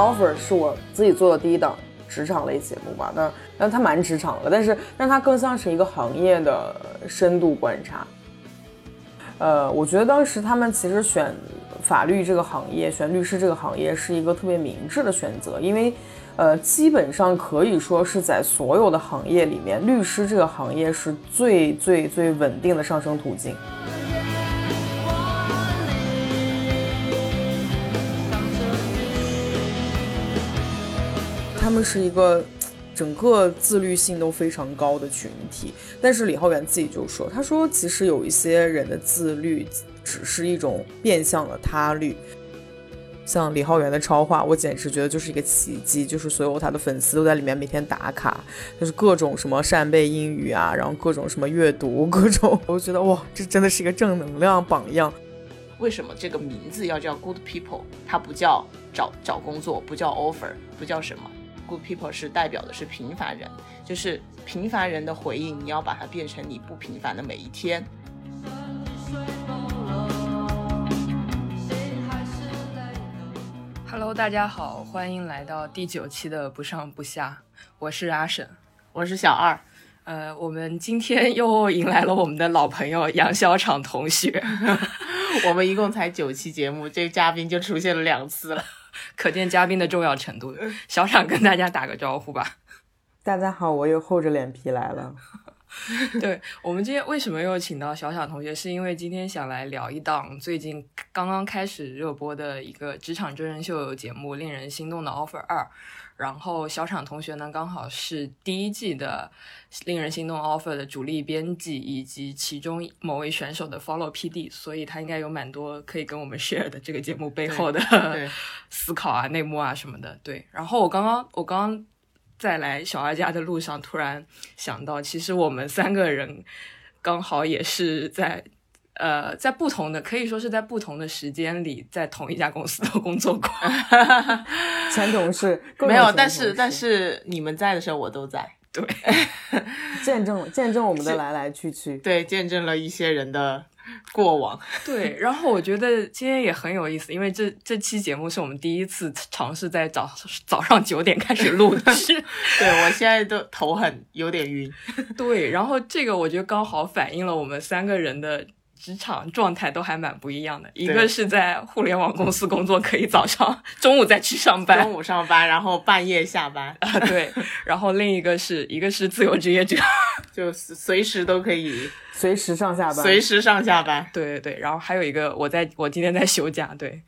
offer 是我自己做的第一档职场类节目吧，但但它蛮职场的，但是但它更像是一个行业的深度观察。呃，我觉得当时他们其实选法律这个行业，选律师这个行业是一个特别明智的选择，因为呃，基本上可以说是在所有的行业里面，律师这个行业是最最最稳定的上升途径。他们是一个 整个自律性都非常高的群体，但是李浩源自己就说，他说其实有一些人的自律只是一种变相的他律。像李浩源的超话，我简直觉得就是一个奇迹，就是所有他的粉丝都在里面每天打卡，就是各种什么扇贝英语啊，然后各种什么阅读，各种，我觉得哇，这真的是一个正能量榜样。为什么这个名字要叫 Good People？它不叫找找工作，不叫 Offer，不叫什么？Good people 是代表的是平凡人，就是平凡人的回应，你要把它变成你不平凡的每一天。Hello，大家好，欢迎来到第九期的不上不下，我是阿沈，我是小二，呃，我们今天又迎来了我们的老朋友杨小厂同学，我们一共才九期节目，这个嘉宾就出现了两次了。可见嘉宾的重要程度。小厂跟大家打个招呼吧。大家好，我又厚着脸皮来了。对我们今天为什么又请到小厂同学，是因为今天想来聊一档最近刚刚开始热播的一个职场真人秀节目《令人心动的 offer 二》。然后小厂同学呢，刚好是第一季的令人心动 offer 的主力编辑，以及其中某位选手的 follow PD，所以他应该有蛮多可以跟我们 share 的这个节目背后的 思考啊、内幕啊什么的。对，然后我刚刚我刚刚在来小二家的路上，突然想到，其实我们三个人刚好也是在。呃，在不同的可以说是在不同的时间里，在同一家公司都工作过，前同事没有，但是但是你们在的时候我都在，对，见证见证我们的来来去去，对，见证了一些人的过往，对。然后我觉得今天也很有意思，因为这这期节目是我们第一次尝试在早早上九点开始录的，是，对我现在都头很有点晕，对。然后这个我觉得刚好反映了我们三个人的。职场状态都还蛮不一样的，一个是在互联网公司工作，可以早上、中午再去上班，中午上班，然后半夜下班啊，对。然后另一个是一个是自由职业者，就随时都可以随时上下班，随时上下班，对对对。然后还有一个，我在我今天在休假，对。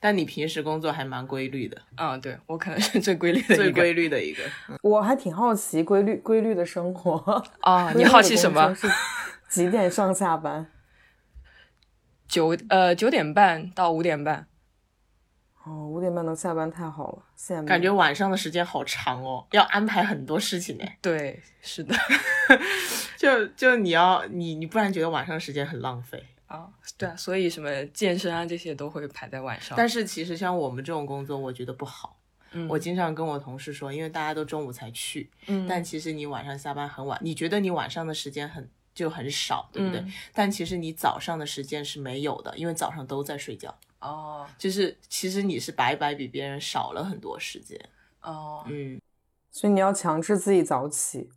但你平时工作还蛮规律的，嗯，对我可能是最规律的最规律的一个。我还挺好奇规律规律的生活啊，你好奇什么？几点上下班？九呃九点半到五点半，哦，五点半能下班太好了，现在感觉晚上的时间好长哦，要安排很多事情呢。对，是的，就就你要你你不然觉得晚上时间很浪费啊？对啊，所以什么健身啊这些都会排在晚上。但是其实像我们这种工作，我觉得不好。嗯，我经常跟我同事说，因为大家都中午才去，嗯，但其实你晚上下班很晚，你觉得你晚上的时间很。就很少，对不对？但其实你早上的时间是没有的，因为早上都在睡觉。哦，就是其实你是白白比别人少了很多时间。哦，嗯，所以你要强制自己早起。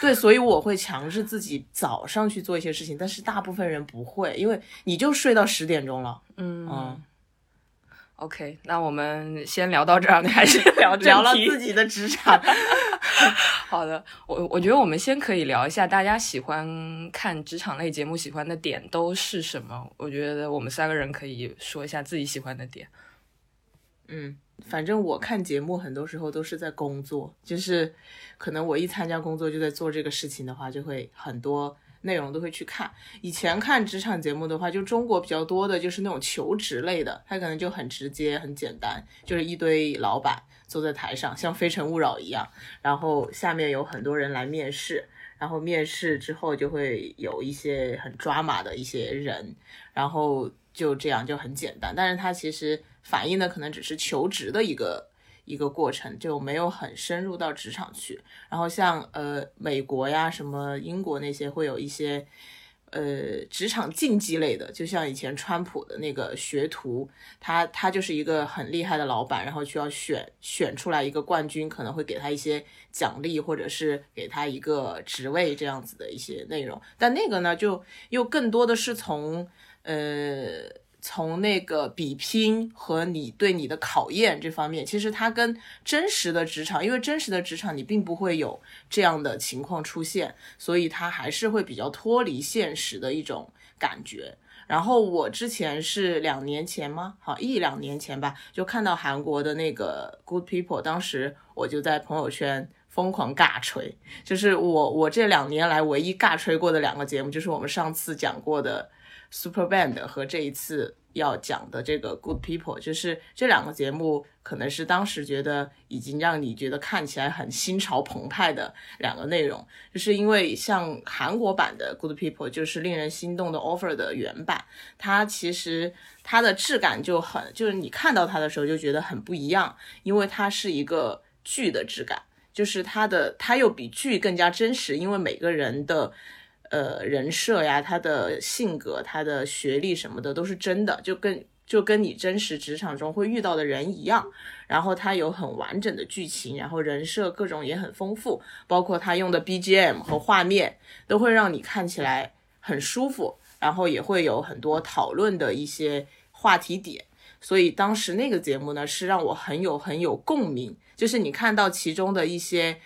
对，所以我会强制自己早上去做一些事情，但是大部分人不会，因为你就睡到十点钟了。嗯嗯。OK，那我们先聊到这儿，还是聊聊了自己的职场。好的，我我觉得我们先可以聊一下大家喜欢看职场类节目喜欢的点都是什么。我觉得我们三个人可以说一下自己喜欢的点。嗯，反正我看节目很多时候都是在工作，就是可能我一参加工作就在做这个事情的话，就会很多。内容都会去看。以前看职场节目的话，就中国比较多的就是那种求职类的，它可能就很直接、很简单，就是一堆老板坐在台上，像《非诚勿扰》一样，然后下面有很多人来面试，然后面试之后就会有一些很抓马的一些人，然后就这样就很简单。但是它其实反映的可能只是求职的一个。一个过程就没有很深入到职场去，然后像呃美国呀、什么英国那些会有一些呃，职场竞技类的，就像以前川普的那个学徒，他他就是一个很厉害的老板，然后需要选选出来一个冠军，可能会给他一些奖励，或者是给他一个职位这样子的一些内容。但那个呢，就又更多的是从呃。从那个比拼和你对你的考验这方面，其实它跟真实的职场，因为真实的职场你并不会有这样的情况出现，所以它还是会比较脱离现实的一种感觉。然后我之前是两年前吗？好一两年前吧，就看到韩国的那个 Good People，当时我就在朋友圈疯狂尬吹，就是我我这两年来唯一尬吹过的两个节目，就是我们上次讲过的。Super Band 和这一次要讲的这个 Good People，就是这两个节目，可能是当时觉得已经让你觉得看起来很心潮澎湃的两个内容，就是因为像韩国版的 Good People，就是令人心动的 Offer 的原版，它其实它的质感就很，就是你看到它的时候就觉得很不一样，因为它是一个剧的质感，就是它的它又比剧更加真实，因为每个人的。呃，人设呀，他的性格、他的学历什么的都是真的，就跟就跟你真实职场中会遇到的人一样。然后他有很完整的剧情，然后人设各种也很丰富，包括他用的 BGM 和画面都会让你看起来很舒服，然后也会有很多讨论的一些话题点。所以当时那个节目呢，是让我很有很有共鸣，就是你看到其中的一些。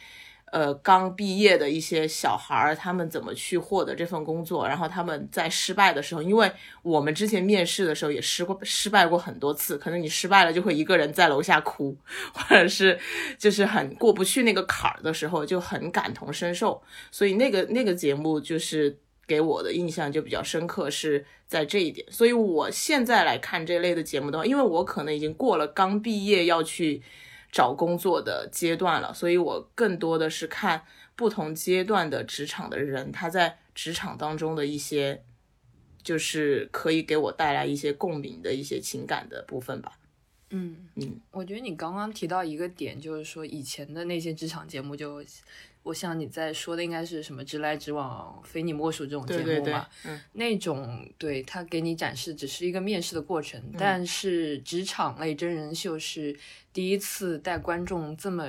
呃，刚毕业的一些小孩儿，他们怎么去获得这份工作？然后他们在失败的时候，因为我们之前面试的时候也失过失败过很多次，可能你失败了就会一个人在楼下哭，或者是就是很过不去那个坎儿的时候，就很感同身受。所以那个那个节目就是给我的印象就比较深刻，是在这一点。所以我现在来看这类的节目的话，因为我可能已经过了刚毕业要去。找工作的阶段了，所以我更多的是看不同阶段的职场的人，他在职场当中的一些，就是可以给我带来一些共鸣的一些情感的部分吧。嗯嗯，我觉得你刚刚提到一个点，就是说以前的那些职场节目就。我想你在说的应该是什么“直来直往，非你莫属”这种节目嘛？嗯，那种对他给你展示只是一个面试的过程，但是职场类真人秀是第一次带观众这么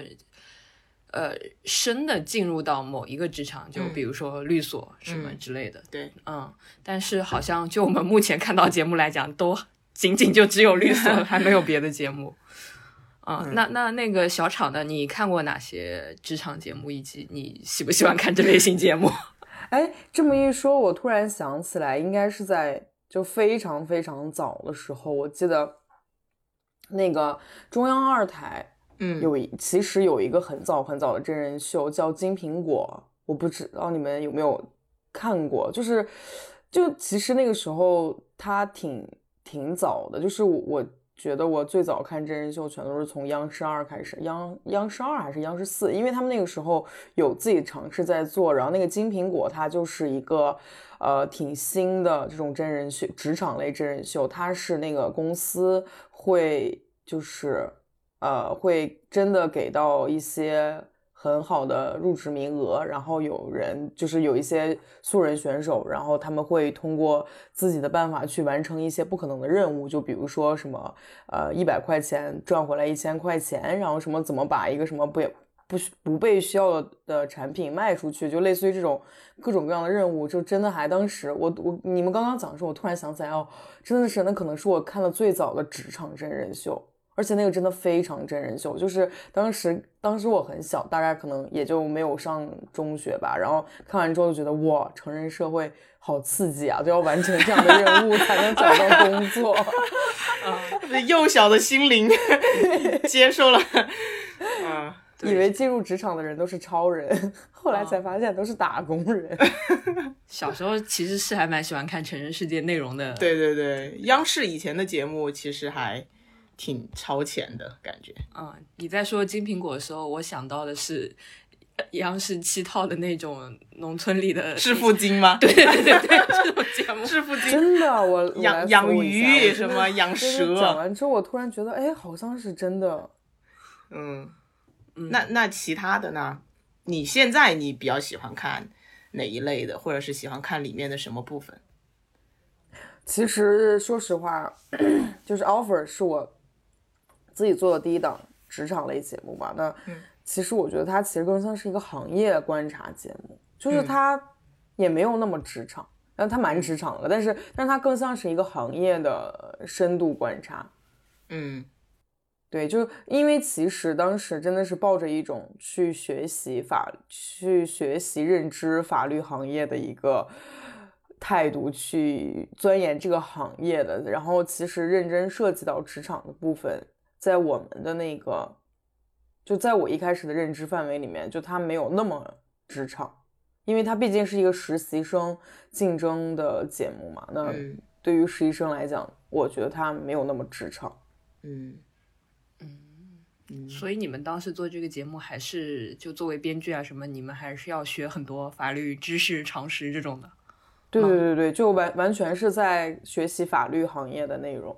呃深的进入到某一个职场，就比如说律所什么之类的。对，嗯，但是好像就我们目前看到节目来讲，都仅仅就只有律所，还没有别的节目。啊，那那那个小厂的，你看过哪些职场节目，以及你喜不喜欢看这类型节目？哎，这么一说，我突然想起来，应该是在就非常非常早的时候，我记得那个中央二台，嗯，有一其实有一个很早很早的真人秀叫《金苹果》，我不知道你们有没有看过，就是就其实那个时候它挺挺早的，就是我。觉得我最早看真人秀全都是从央视二开始，央央视二还是央视四，因为他们那个时候有自己尝试在做。然后那个金苹果它就是一个呃挺新的这种真人秀，职场类真人秀，它是那个公司会就是呃会真的给到一些。很好的入职名额，然后有人就是有一些素人选手，然后他们会通过自己的办法去完成一些不可能的任务，就比如说什么呃一百块钱赚回来一千块钱，然后什么怎么把一个什么不不不被需要的产品卖出去，就类似于这种各种各样的任务，就真的还当时我我你们刚刚讲的时候，我突然想起来哦，真的是那可能是我看的最早的职场真人秀。而且那个真的非常真人秀，就是当时当时我很小，大概可能也就没有上中学吧。然后看完之后就觉得哇，成人社会好刺激啊，都要完成这样的任务才能找到工作。啊，幼小的心灵 接受了。啊，以为进入职场的人都是超人，后来才发现都是打工人。小时候其实是还蛮喜欢看成人世界内容的。对对对，央视以前的节目其实还。挺超前的感觉。嗯，你在说金苹果的时候，我想到的是央视七套的那种农村里的致富经吗？对对对对，这种节目致富经。真的，我养养鱼什么养蛇。讲完之后，我突然觉得，哎，好像是真的。嗯，那那其他的呢？你现在你比较喜欢看哪一类的，或者是喜欢看里面的什么部分？其实说实话，就是 offer 是我自己做的第一档职场类节目吧。那其实我觉得它其实更像是一个行业观察节目，就是它也没有那么职场，但它蛮职场的，但是但是它更像是一个行业的深度观察。嗯，对，就因为其实当时真的是抱着一种去学习法、去学习认知法律行业的一个。态度去钻研这个行业的，然后其实认真涉及到职场的部分，在我们的那个，就在我一开始的认知范围里面，就它没有那么职场，因为它毕竟是一个实习生竞争的节目嘛。那对于实习生来讲，我觉得它没有那么职场。嗯嗯嗯。所以你们当时做这个节目，还是就作为编剧啊什么，你们还是要学很多法律知识、常识这种的。对对对对，就完完全是在学习法律行业的内容，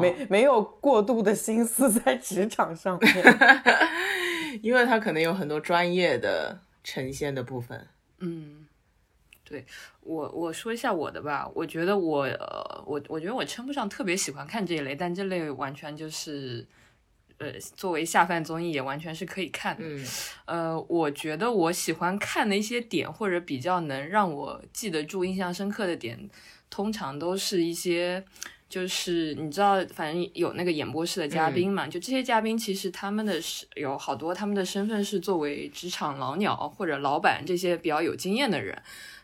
没没有过度的心思在职场上面，因为他可能有很多专业的呈现的部分。嗯，对我我说一下我的吧，我觉得我呃我我觉得我称不上特别喜欢看这一类，但这类完全就是。呃，作为下饭综艺也完全是可以看的。嗯，呃，我觉得我喜欢看的一些点，或者比较能让我记得住、印象深刻的点，通常都是一些，就是你知道，反正有那个演播室的嘉宾嘛，就这些嘉宾其实他们的是有好多他们的身份是作为职场老鸟或者老板这些比较有经验的人，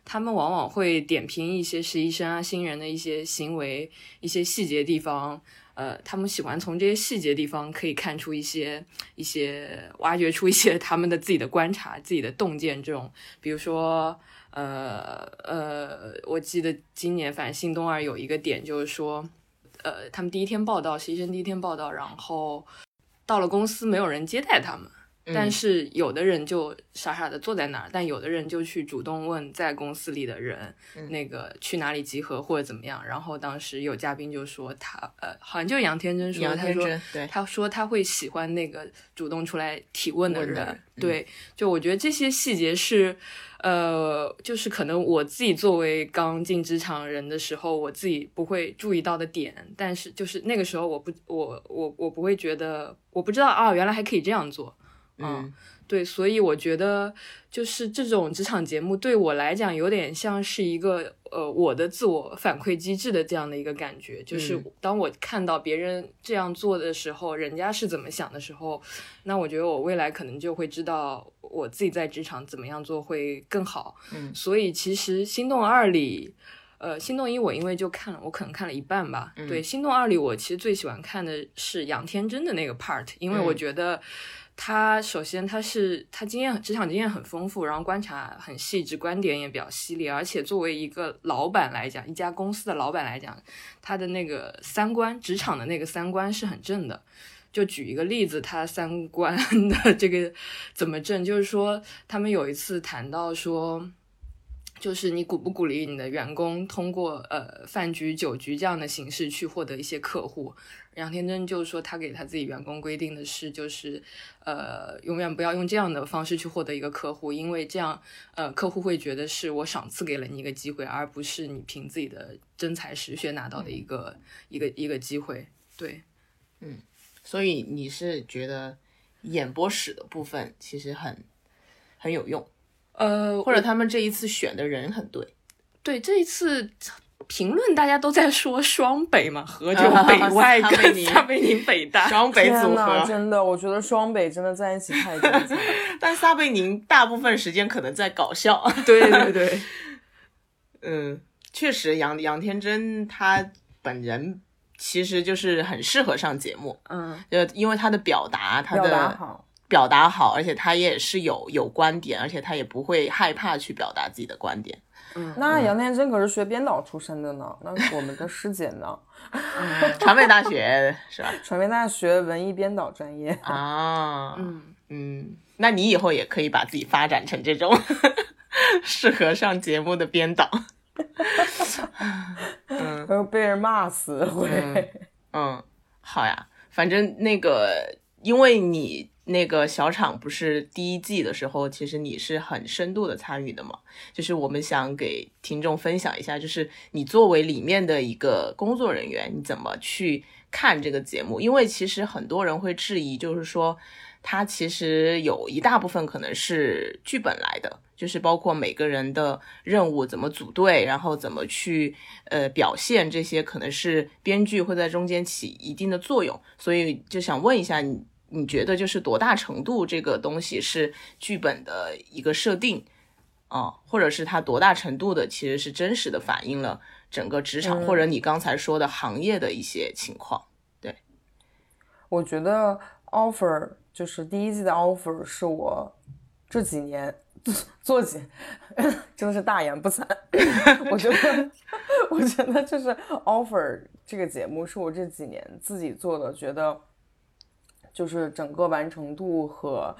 他们往往会点评一些实习生啊、新人的一些行为、一些细节地方。呃，他们喜欢从这些细节地方可以看出一些一些，挖掘出一些他们的自己的观察、自己的洞见。这种，比如说，呃呃，我记得今年反正新东二有一个点，就是说，呃，他们第一天报道，实习生第一天报道，然后到了公司没有人接待他们。但是有的人就傻傻的坐在那儿，但有的人就去主动问在公司里的人，那个去哪里集合或者怎么样。然后当时有嘉宾就说他，呃，好像就是杨天真说，他说，他说他会喜欢那个主动出来提问的人。对，就我觉得这些细节是，呃，就是可能我自己作为刚进职场人的时候，我自己不会注意到的点。但是就是那个时候，我不，我我我不会觉得，我不知道啊，原来还可以这样做。嗯，对，所以我觉得就是这种职场节目对我来讲有点像是一个呃我的自我反馈机制的这样的一个感觉，就是当我看到别人这样做的时候，人家是怎么想的时候，那我觉得我未来可能就会知道我自己在职场怎么样做会更好。嗯，所以其实《心动二》里，呃，《心动一》我因为就看了，我可能看了一半吧。对，《心动二》里我其实最喜欢看的是杨天真的那个 part，因为我觉得。他首先他是他经验职场经验很丰富，然后观察很细致，观点也比较犀利，而且作为一个老板来讲，一家公司的老板来讲，他的那个三观，职场的那个三观是很正的。就举一个例子，他三观 的这个怎么正，就是说他们有一次谈到说。就是你鼓不鼓励你的员工通过呃饭局、酒局这样的形式去获得一些客户？杨天真就说他给他自己员工规定的是，就是呃永远不要用这样的方式去获得一个客户，因为这样呃客户会觉得是我赏赐给了你一个机会，而不是你凭自己的真才实学拿到的一个一个一个机会。对，嗯，所以你是觉得演播室的部分其实很很有用。呃，或者他们这一次选的人很对，对这一次评论大家都在说双北嘛，合就北外跟撒贝宁北大 双北组合，真的，我觉得双北真的在一起太精彩。但撒贝宁大部分时间可能在搞笑，对对对，嗯，确实杨杨天真他本人其实就是很适合上节目，嗯，就因为他的表达，他的。好。表达好，而且他也是有有观点，而且他也不会害怕去表达自己的观点。嗯，那杨天真可是学编导出身的呢，那我们的师姐呢？传媒大学是吧？传媒大学文艺编导专业啊。嗯嗯，那你以后也可以把自己发展成这种 适合上节目的编导。嗯，被人骂死会。嗯，好呀，反正那个。因为你那个小厂不是第一季的时候，其实你是很深度的参与的嘛？就是我们想给听众分享一下，就是你作为里面的一个工作人员，你怎么去看这个节目？因为其实很多人会质疑，就是说它其实有一大部分可能是剧本来的，就是包括每个人的任务怎么组队，然后怎么去呃表现这些，可能是编剧会在中间起一定的作用。所以就想问一下你。你觉得就是多大程度这个东西是剧本的一个设定啊，或者是它多大程度的其实是真实的反映了整个职场或者你刚才说的行业的一些情况？对，我觉得 offer 就是第一季的 offer 是我这几年做几真的是大言不惭，我觉得我觉得就是 offer 这个节目是我这几年自己做的，觉得。就是整个完成度和，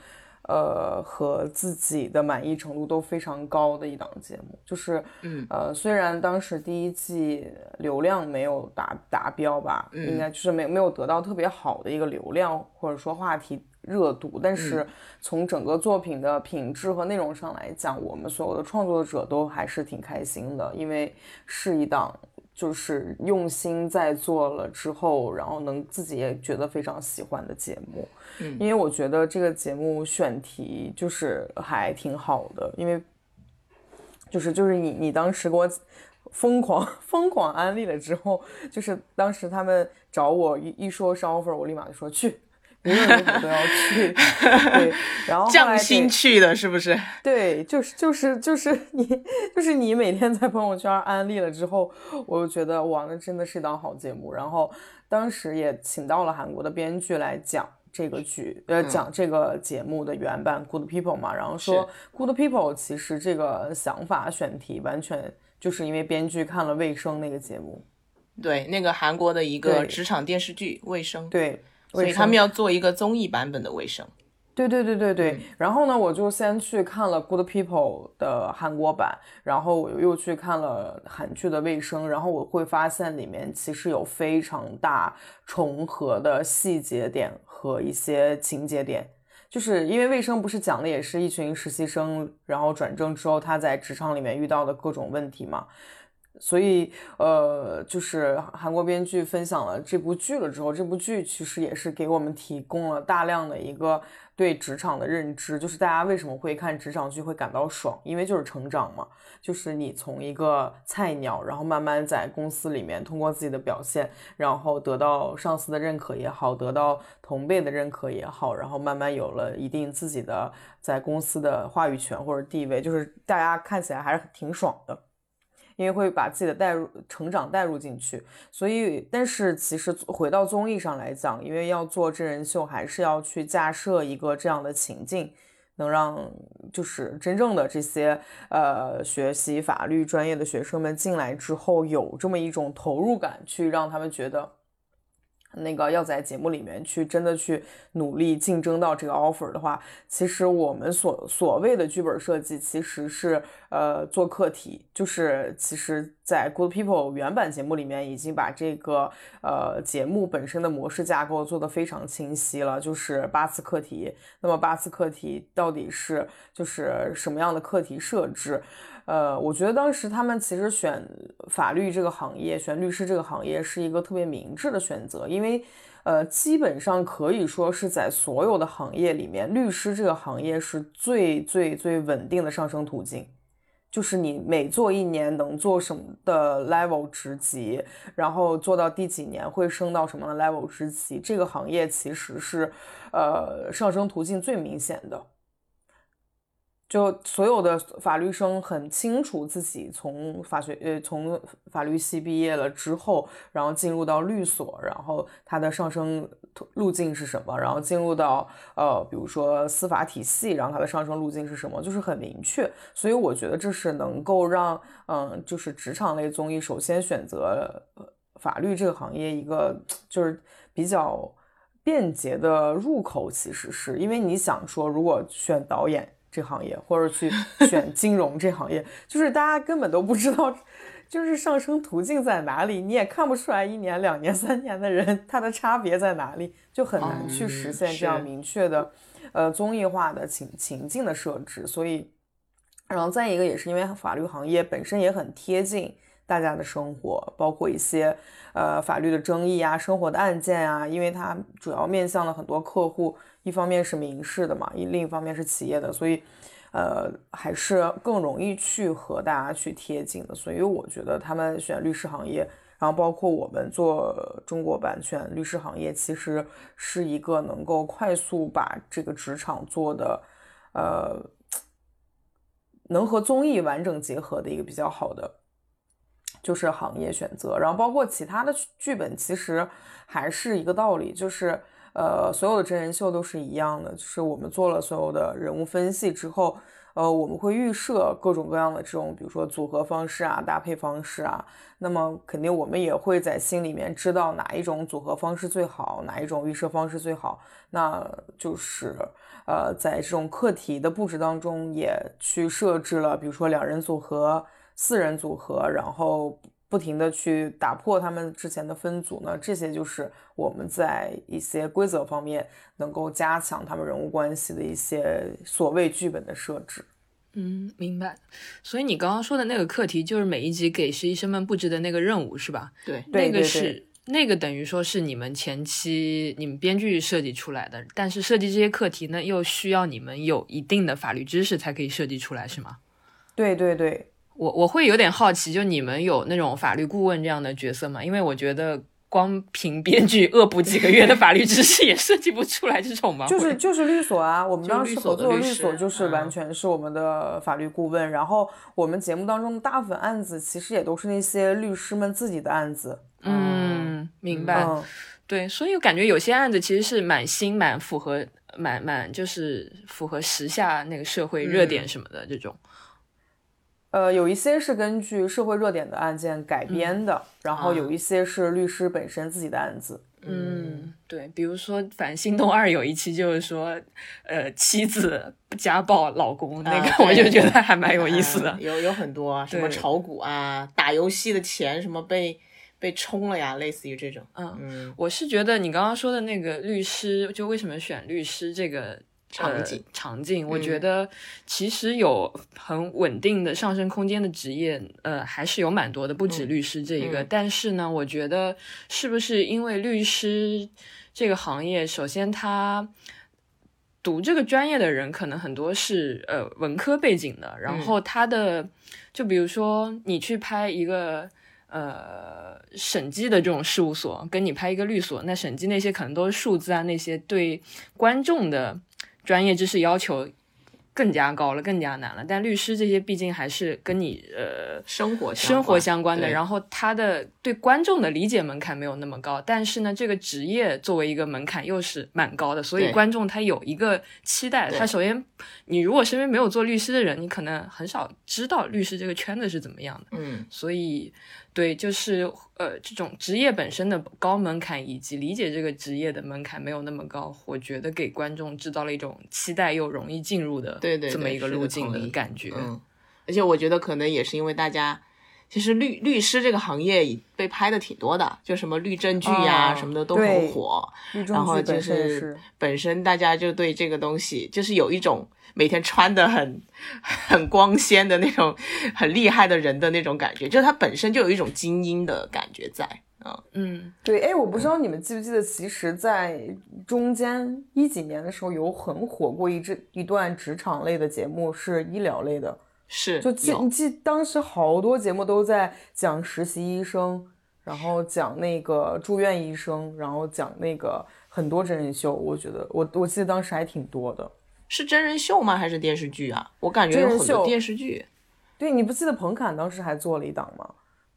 呃，和自己的满意程度都非常高的一档节目。就是，嗯，呃，虽然当时第一季流量没有达达标吧，应该就是没没有得到特别好的一个流量或者说话题热度，但是从整个作品的品质和内容上来讲，我们所有的创作者都还是挺开心的，因为是一档。就是用心在做了之后，然后能自己也觉得非常喜欢的节目，嗯，因为我觉得这个节目选题就是还挺好的，因为就是就是你你当时给我疯狂 疯狂安利了之后，就是当时他们找我一一说是 offer，我立马就说去。无论如何都要去，对，然后匠心去的是不是？对，就是就是就是你，就是你每天在朋友圈安利了之后，我就觉得哇，那真的是一档好节目。然后当时也请到了韩国的编剧来讲这个剧，呃，讲这个节目的原版《Good People》嘛，然后说《Good People》其实这个想法选题完全就是因为编剧看了《卫生》那个节目，对，那个韩国的一个职场电视剧《卫生》，对。所以他们要做一个综艺版本的卫生，对对对对对。然后呢，我就先去看了《Good People》的韩国版，然后我又去看了韩剧的卫生，然后我会发现里面其实有非常大重合的细节点和一些情节点，就是因为卫生不是讲的也是一群实习生，然后转正之后他在职场里面遇到的各种问题嘛。所以，呃，就是韩国编剧分享了这部剧了之后，这部剧其实也是给我们提供了大量的一个对职场的认知。就是大家为什么会看职场剧会感到爽，因为就是成长嘛，就是你从一个菜鸟，然后慢慢在公司里面通过自己的表现，然后得到上司的认可也好，得到同辈的认可也好，然后慢慢有了一定自己的在公司的话语权或者地位，就是大家看起来还是挺爽的。因为会把自己的带入成长带入进去，所以，但是其实回到综艺上来讲，因为要做真人秀，还是要去架设一个这样的情境，能让就是真正的这些呃学习法律专业的学生们进来之后，有这么一种投入感，去让他们觉得。那个要在节目里面去真的去努力竞争到这个 offer 的话，其实我们所所谓的剧本设计其实是呃做课题，就是其实在 Good People 原版节目里面已经把这个呃节目本身的模式架构做得非常清晰了，就是八次课题。那么八次课题到底是就是什么样的课题设置？呃，我觉得当时他们其实选法律这个行业，选律师这个行业是一个特别明智的选择，因为，呃，基本上可以说是在所有的行业里面，律师这个行业是最最最稳定的上升途径，就是你每做一年能做什么的 level 职级，然后做到第几年会升到什么的 level 职级，这个行业其实是，呃，上升途径最明显的。就所有的法律生很清楚自己从法学呃从法律系毕业了之后，然后进入到律所，然后他的上升路径是什么？然后进入到呃比如说司法体系，然后它的上升路径是什么？就是很明确。所以我觉得这是能够让嗯就是职场类综艺首先选择法律这个行业一个就是比较便捷的入口。其实是因为你想说，如果选导演。这行业，或者去选 金融这行业，就是大家根本都不知道，就是上升途径在哪里，你也看不出来一年、两年、三年的人他的差别在哪里，就很难去实现这样明确的，呃，综艺化的情情境的设置。所以，然后再一个也是因为法律行业本身也很贴近大家的生活，包括一些呃法律的争议啊、生活的案件啊，因为它主要面向了很多客户，一方面是民事的嘛，一另一方面是企业的，所以。呃，还是更容易去和大家去贴近的，所以我觉得他们选律师行业，然后包括我们做中国版权律师行业，其实是一个能够快速把这个职场做的，呃，能和综艺完整结合的一个比较好的，就是行业选择。然后包括其他的剧本，其实还是一个道理，就是。呃，所有的真人秀都是一样的，就是我们做了所有的人物分析之后，呃，我们会预设各种各样的这种，比如说组合方式啊、搭配方式啊，那么肯定我们也会在心里面知道哪一种组合方式最好，哪一种预设方式最好，那就是呃，在这种课题的布置当中也去设置了，比如说两人组合、四人组合，然后。不停的去打破他们之前的分组呢，这些就是我们在一些规则方面能够加强他们人物关系的一些所谓剧本的设置。嗯，明白。所以你刚刚说的那个课题，就是每一集给实习生们布置的那个任务，是吧？对，那个是那个等于说是你们前期你们编剧设计出来的，但是设计这些课题呢，又需要你们有一定的法律知识才可以设计出来，是吗？对对对。我我会有点好奇，就你们有那种法律顾问这样的角色吗？因为我觉得光凭编剧恶补几个月的法律知识也设计不出来这种吗？就是就是律所啊，我们当时合作的律所就是完全是我们的法律顾问。然后我们节目当中的大部分案子其实也都是那些律师们自己的案子。嗯，明白。对，所以我感觉有些案子其实是蛮新、蛮符合、蛮蛮就是符合时下那个社会热点什么的这种。呃，有一些是根据社会热点的案件改编的，然后有一些是律师本身自己的案子。嗯，对，比如说《反心动二》有一期就是说，呃，妻子家暴老公，那个我就觉得还蛮有意思的。有有很多什么炒股啊，打游戏的钱什么被被冲了呀，类似于这种。嗯嗯，我是觉得你刚刚说的那个律师，就为什么选律师这个。场景场景，我觉得其实有很稳定的上升空间的职业，呃，还是有蛮多的，不止律师这一个。但是呢，我觉得是不是因为律师这个行业，首先他读这个专业的人可能很多是呃文科背景的，然后他的就比如说你去拍一个呃审计的这种事务所，跟你拍一个律所，那审计那些可能都是数字啊，那些对观众的。专业知识要求更加高了，更加难了。但律师这些毕竟还是跟你呃生活生活相关的，然后他的对观众的理解门槛没有那么高。但是呢，这个职业作为一个门槛又是蛮高的，所以观众他有一个期待。他首先，你如果身边没有做律师的人，你可能很少知道律师这个圈子是怎么样的。嗯，所以。对，就是呃，这种职业本身的高门槛，以及理解这个职业的门槛没有那么高，我觉得给观众制造了一种期待又容易进入的对对这么一个路径的感觉。嗯，而且我觉得可能也是因为大家，其实律律师这个行业被拍的挺多的，就什么律政剧呀什么的都很火，然后就是本身大家就对这个东西就是有一种。每天穿的很很光鲜的那种很厉害的人的那种感觉，就是他本身就有一种精英的感觉在啊。嗯，对，哎，我不知道你们记不记得，其实，在中间一几年的时候，有很火过一支一段职场类的节目，是医疗类的，是就记你记当时好多节目都在讲实习医生，然后讲那个住院医生，然后讲那个很多真人秀，我觉得我我记得当时还挺多的。是真人秀吗？还是电视剧啊？我感觉有很多电视剧。对，你不记得彭侃当时还做了一档吗？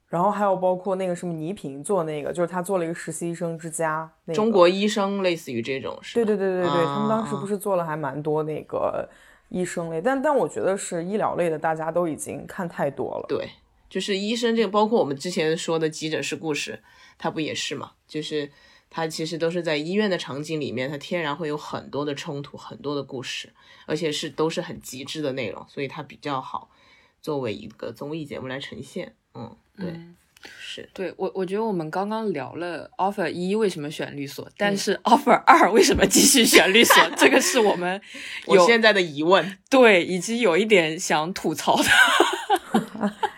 然后还有包括那个什么倪萍做那个，就是他做了一个实习医生之家，中国医生类似于这种。对对对对对，他们当时不是做了还蛮多那个医生类，但但我觉得是医疗类的，大家都已经看太多了。对，就是医生这个，包括我们之前说的急诊室故事，它不也是嘛？就是。它其实都是在医院的场景里面，它天然会有很多的冲突，很多的故事，而且是都是很极致的内容，所以它比较好作为一个综艺节目来呈现。嗯对，是对我，我觉得我们刚刚聊了 offer 一为什么选律所，但是 offer 二为什么继续选律所，这个是我们 我现在的疑问。对，以及有一点想吐槽的。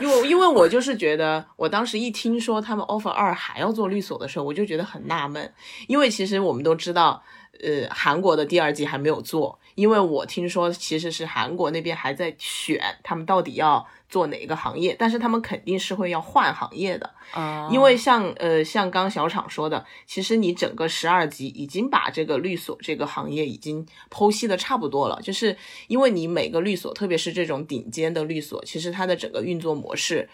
因为因为我就是觉得，我当时一听说他们 offer 二还要做律所的时候，我就觉得很纳闷。因为其实我们都知道，呃，韩国的第二季还没有做。因为我听说其实是韩国那边还在选他们到底要做哪个行业，但是他们肯定是会要换行业的。啊，因为像呃像刚小厂说的，其实你整个十二集已经把这个律所这个行业已经剖析的差不多了，就是因为你每个律所，特别是这种顶尖的律所，其实它的整个运作模式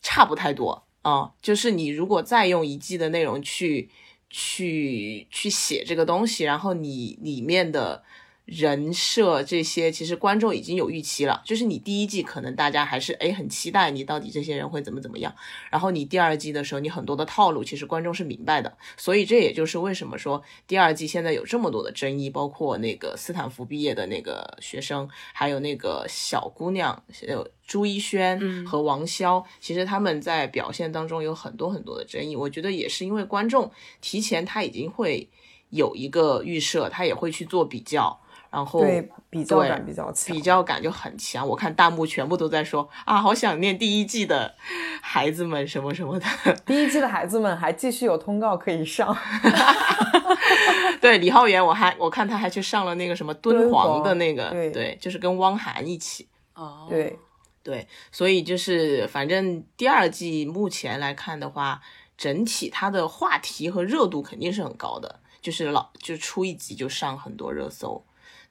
差不太多啊。就是你如果再用一季的内容去去去写这个东西，然后你里面的。人设这些其实观众已经有预期了，就是你第一季可能大家还是诶很期待你到底这些人会怎么怎么样，然后你第二季的时候你很多的套路其实观众是明白的，所以这也就是为什么说第二季现在有这么多的争议，包括那个斯坦福毕业的那个学生，还有那个小姑娘，呃朱一轩和王骁，其实他们在表现当中有很多很多的争议，我觉得也是因为观众提前他已经会有一个预设，他也会去做比较。然后对比较感比较强，比较感就很强。我看弹幕全部都在说啊，好想念第一季的孩子们什么什么的。第一季的孩子们还继续有通告可以上。对李浩源，我还我看他还去上了那个什么敦煌的那个，对对，就是跟汪涵一起。哦，对对，所以就是反正第二季目前来看的话，整体它的话题和热度肯定是很高的，就是老就出一集就上很多热搜。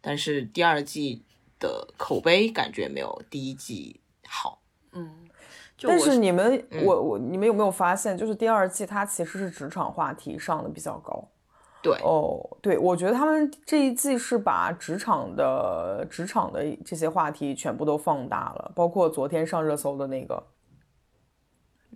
但是第二季的口碑感觉没有第一季好，嗯，但是你们我我你们有没有发现，就是第二季它其实是职场话题上的比较高，对。哦，对我觉得他们这一季是把职场的职场的这些话题全部都放大了，包括昨天上热搜的那个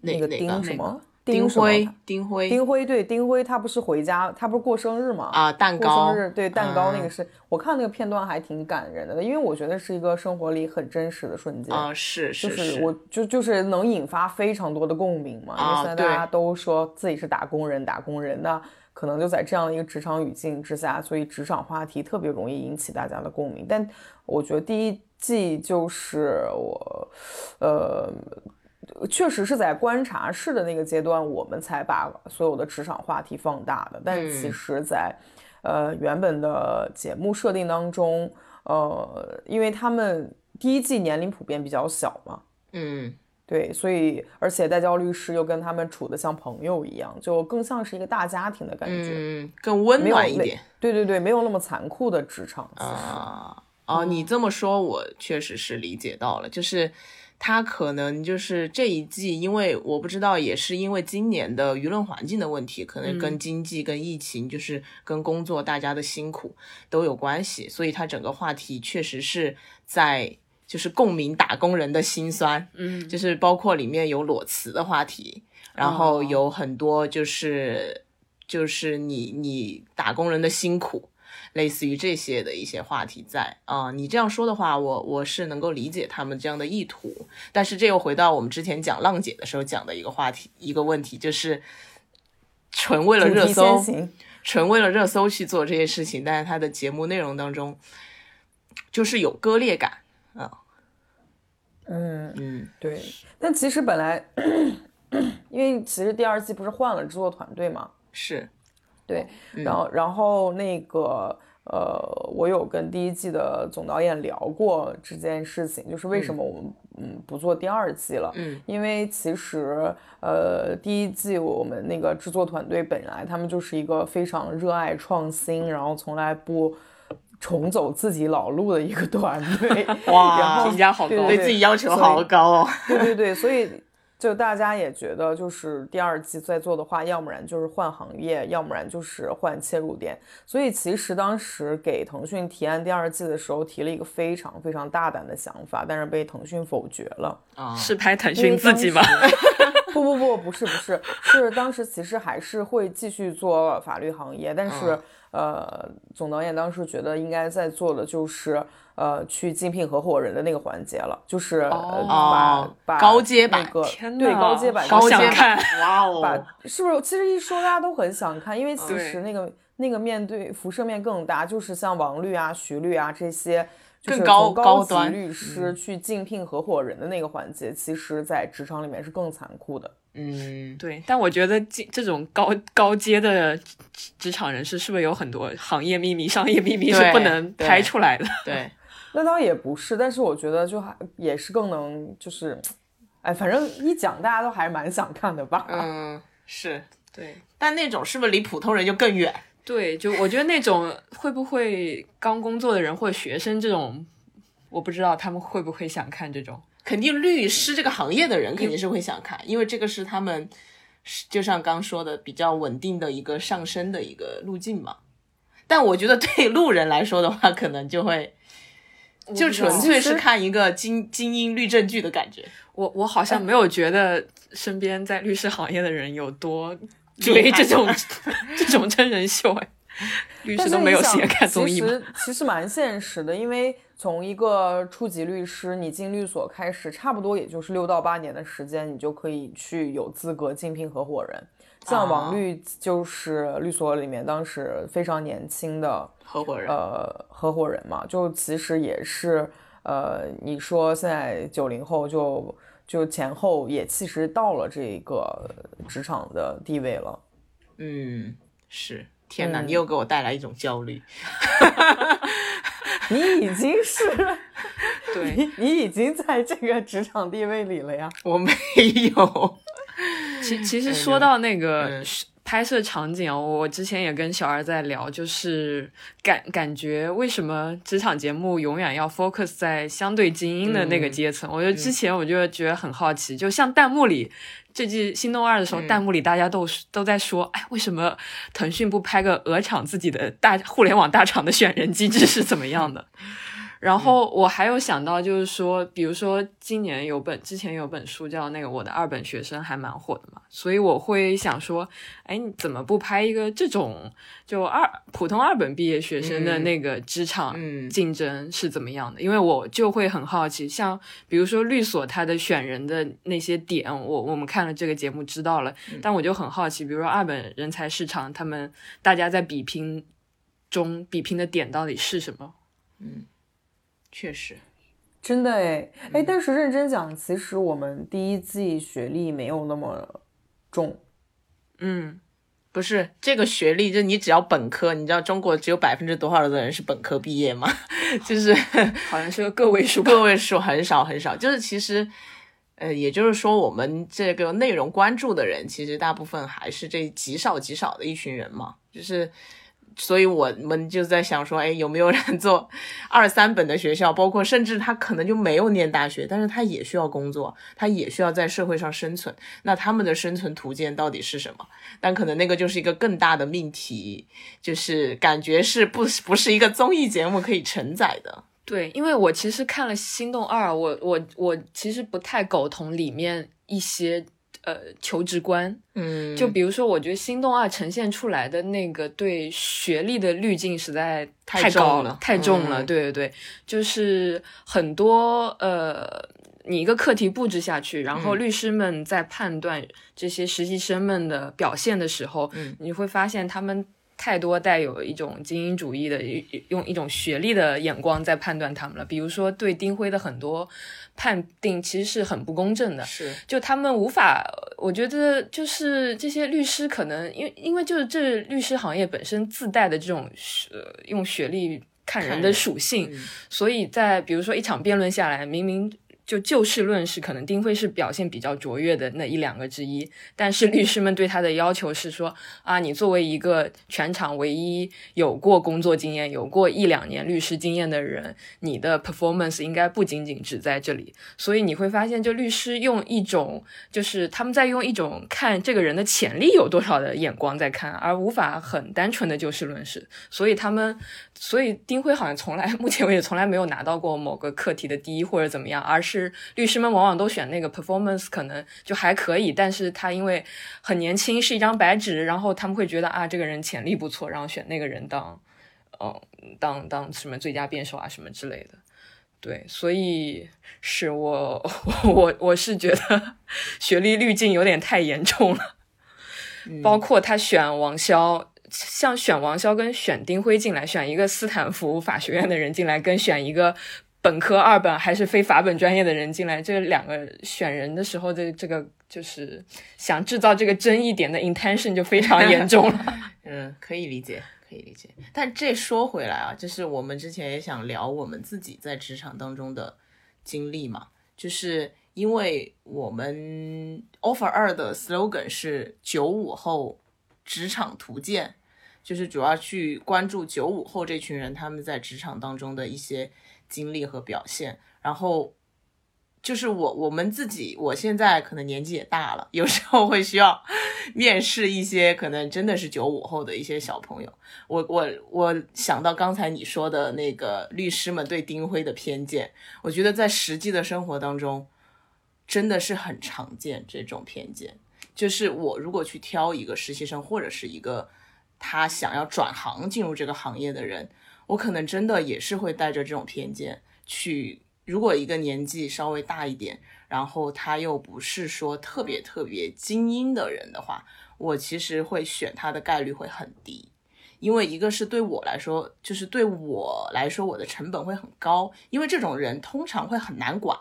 那个丁什么。丁辉，丁辉，丁辉，对，丁辉，他不是回家，他不是过生日嘛？啊，蛋糕，生日，对，蛋糕那个是我看那个片段还挺感人的，因为我觉得是一个生活里很真实的瞬间啊，是是，就是我就就是能引发非常多的共鸣嘛，因为现在大家都说自己是打工人，打工人，那可能就在这样的一个职场语境之下，所以职场话题特别容易引起大家的共鸣。但我觉得第一季就是我，呃。确实是在观察室的那个阶段，我们才把所有的职场话题放大的。但其实，在呃原本的节目设定当中，呃，因为他们第一季年龄普遍比较小嘛，嗯，对，所以而且代教律师又跟他们处的像朋友一样，就更像是一个大家庭的感觉，嗯，更温暖一点。对对对，没有那么残酷的职场。啊啊，你这么说，我确实是理解到了，就是。他可能就是这一季，因为我不知道，也是因为今年的舆论环境的问题，可能跟经济、跟疫情，就是跟工作大家的辛苦都有关系，所以他整个话题确实是在就是共鸣打工人的辛酸，嗯，就是包括里面有裸辞的话题，然后有很多就是就是你你打工人的辛苦。类似于这些的一些话题在啊，你这样说的话，我我是能够理解他们这样的意图，但是这又回到我们之前讲浪姐的时候讲的一个话题，一个问题就是纯为了热搜，纯为了热搜去做这些事情，但是他的节目内容当中就是有割裂感啊。嗯嗯，对，但其实本来 因为其实第二季不是换了制作团队嘛，是。对，然后然后那个呃，我有跟第一季的总导演聊过这件事情，就是为什么我们嗯不做第二季了？嗯，因为其实呃第一季我们那个制作团队本来他们就是一个非常热爱创新，然后从来不重走自己老路的一个团队。哇，评价好高，对自己要求好高哦。对对对，所以。就大家也觉得，就是第二季在做的话，要不然就是换行业，要不然就是换切入点。所以其实当时给腾讯提案第二季的时候，提了一个非常非常大胆的想法，但是被腾讯否决了。啊，是拍腾讯自己吗？不不不，不是不是，是当时其实还是会继续做法律行业，但是呃，总导演当时觉得应该在做的就是呃，去竞聘合伙人的那个环节了，就是呃把把高阶版那个天对呐高阶版高阶版好想看，哇把哦，是不是？其实一说大家都很想看，因为其实那个那个面对辐射面更大，就是像王律啊、徐律啊这些，就是更高从高级高端律师去竞聘合伙人的那个环节，其实在职场里面是更残酷的。嗯，对，但我觉得这这种高高阶的职职场人士，是不是有很多行业秘密、商业秘密是不能拍出来的？对，那倒也不是，但是我觉得就还也是更能就是，哎，反正一讲大家都还是蛮想看的吧。嗯，是，对但那种是不是离普通人就更远？对，就我觉得那种会不会刚工作的人或者学生这种，我不知道他们会不会想看这种。肯定律师这个行业的人肯定是会想看，因为这个是他们是就像刚说的比较稳定的一个上升的一个路径嘛。但我觉得对路人来说的话，可能就会就纯粹是看一个精精英律政剧的感觉。我我好像没有觉得身边在律师行业的人有多追这种 这种真人秀，哎，律师都没有是你想写看综艺吗？其实其实蛮现实的，因为从一个初级律师你进律所开始，差不多也就是六到八年的时间，你就可以去有资格竞聘合伙人。像王啊律就是律所里面当时非常年轻的合伙人，呃合伙人嘛，就其实也是呃，你说现在九零后就就前后也其实到了这个职场的地位了。嗯，是。天哪，嗯你又给我带来一种焦虑。你已经是 对，你你已经在这个职场地位里了呀。我没有，其其实说到那个嗯拍摄场景啊，我之前也跟小二在聊，就是感感觉为什么职场节目永远要 focus 在相对精英的那个阶层？我觉得之前我就觉得很好奇，就像弹幕里。这季《心动二》的时候，弹幕里大家都都在说：“哎，为什么腾讯不拍个鹅厂自己的大互联网大厂的选人机制是怎么样的？”然后我还有想到，就是说，比如说今年有本之前有本书叫那个《我的二本学生》，还蛮火的嘛，所以我会想说，哎，你怎么不拍一个这种就二普通二本毕业学生的那个职场嗯。竞争是怎么样的？因为我就会很好奇，像比如说律所它的选人的那些点，我我们看了这个节目知道了，但我就很好奇，比如说二本人才市场，他们大家在比拼中比拼的点到底是什么？确实，真的哎哎，但是认真讲，其实我们第一季学历没有那么重。嗯。不是这个学历，就你只要本科，你知道中国只有百分之多少的人是本科毕业吗？就是好像是个个位数。个位数，很少很少。就是其实，呃，也就是说，我们这个内容关注的人，其实大部分还是这极少极少的一群人嘛。就是，所以我们就在想说，哎，有没有人做二三本的学校？包括甚至他可能就没有念大学，但是他也需要工作，他也需要在社会上生存。那他们的生存途径到底是什么？但可能那个就是一个更大的命题，就是感觉是不不是一个综艺节目可以承载的。对，因为我其实看了《心动二》，我我我其实不太苟同里面一些呃求职观，嗯，就比如说，我觉得《心动二》呈现出来的那个对学历的滤镜实在太太高了太重了。嗯对对对，就是很多呃，你一个课题布置下去，然后嗯律师们在判断这些实习生们的表现的时候，嗯你会发现他们。太多带有一种精英主义的，一用一种学历的眼光在判断他们了。比如说，对丁辉的很多判定其实是很不公正的。是就他们无法，我觉得就是这些律师可能因为因为就是这律师行业本身自带的这种呃用学历看人的属性，嗯所以在比如说一场辩论下来，明明。就就事论事，可能丁辉是表现比较卓越的那一两个之一，但是律师们对他的要求是说啊，你作为一个全场唯一有过工作经验、有过一两年律师经验的人，你的 performance 应该不仅仅只在这里。所以你会发现，就律师用一种就是他们在用一种看这个人的潜力有多少的眼光在看，而无法很单纯的就事论事。所以他们，所以丁辉好像从来目前为止从来没有拿到过某个课题的第一或者怎么样，而是是律师们往往都选那个 performance 可能就还可以，但是他因为很年轻，是一张白纸，然后他们会觉得啊，这个人潜力不错，然后选那个人当，嗯，当当什么最佳辩手啊什么之类的。对，所以是我 我我是觉得学历滤镜有点太严重了，包括他选王潇。像选王潇跟选丁辉进来，选一个斯坦福法学院的人进来，跟选一个本科二本还是非法本专业的人进来，这两个选人的时候的这个就是想制造这个争议点的 intention 就非常 严重了。嗯，可以理解，可以理解。但这说回来啊，就是我们之前也想聊我们自己在职场当中的经历嘛，就是因为我们 offer 二的 slogan 是九五后职场图鉴。就是主要去关注九五后这群人他们在职场当中的一些经历和表现，然后就是我我们自己，我现在可能年纪也大了，有时候会需要 面试一些可能真的是九五后的一些小朋友。我我我想到刚才你说的那个律师们对丁辉的偏见，我觉得在实际的生活当中真的是很常见这种偏见。就是我如果去挑一个实习生或者是一个。他想要转行进入这个行业的人，我可能真的也是会带着这种偏见去。如果一个年纪稍微大一点，然后他又不是说特别特别精英的人的话，我其实会选他的概率会很低。因为一个是对我来说，就是对我来说，我的成本会很高，因为这种人通常会很难管。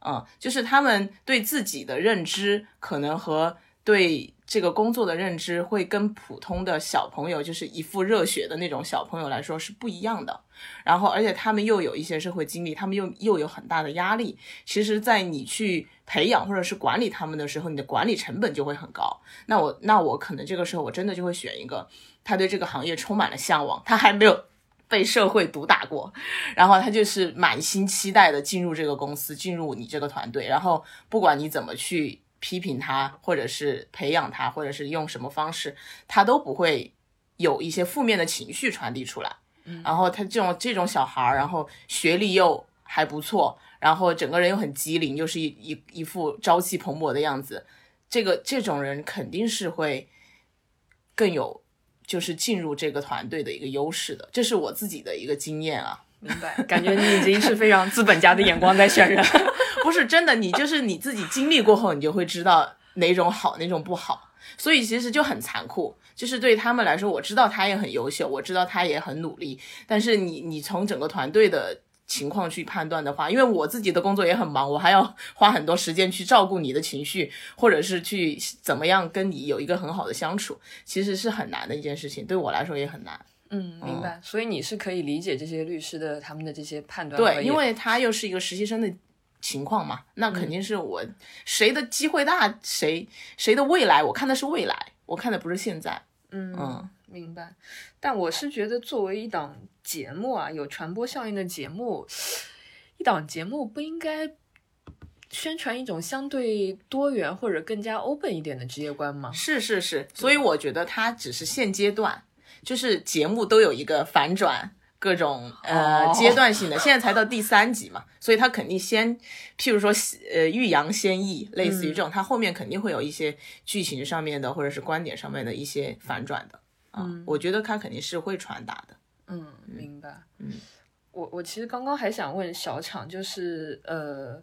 嗯，就是他们对自己的认知可能和对。这个工作的认知会跟普通的小朋友，就是一副热血的那种小朋友来说是不一样的。然后，而且他们又有一些社会经历，他们又又有很大的压力。其实，在你去培养或者是管理他们的时候，你的管理成本就会很高。那我那我可能这个时候我真的就会选一个，他对这个行业充满了向往，他还没有被社会毒打过，然后他就是满心期待的进入这个公司，进入你这个团队。然后，不管你怎么去。批评他，或者是培养他，或者是用什么方式，他都不会有一些负面的情绪传递出来。嗯，然后他这种这种小孩儿，然后学历又还不错，然后整个人又很机灵，又是一一一副朝气蓬勃的样子，这个这种人肯定是会更有就是进入这个团队的一个优势的。这是我自己的一个经验啊。明白，感觉你已经是非常资本家的眼光在选人。不是真的，你就是你自己经历过后，你就会知道哪种好，哪种不好。所以其实就很残酷，就是对他们来说，我知道他也很优秀，我知道他也很努力。但是你你从整个团队的情况去判断的话，因为我自己的工作也很忙，我还要花很多时间去照顾你的情绪，或者是去怎么样跟你有一个很好的相处，其实是很难的一件事情，对我来说也很难。嗯，明白。所以你是可以理解这些律师的他们的这些判断。对，因为他又是一个实习生的。情况嘛，那肯定是我谁的机会大，谁谁的未来，我看的是未来，我看的不是现在。嗯嗯，明白。但我是觉得，作为一档节目啊，有传播效应的节目，一档节目不应该宣传一种相对多元或者更加 open 一点的职业观吗？是是是，所以我觉得它只是现阶段，就是节目都有一个反转。各种呃阶段性的，现在才到第三集嘛，所以他肯定先，譬如说呃欲扬先抑，类似于这种，他后面肯定会有一些剧情上面的或者是观点上面的一些反转的啊，我觉得他肯定是会传达的。嗯，明白。嗯，我我其实刚刚还想问小厂，就是呃，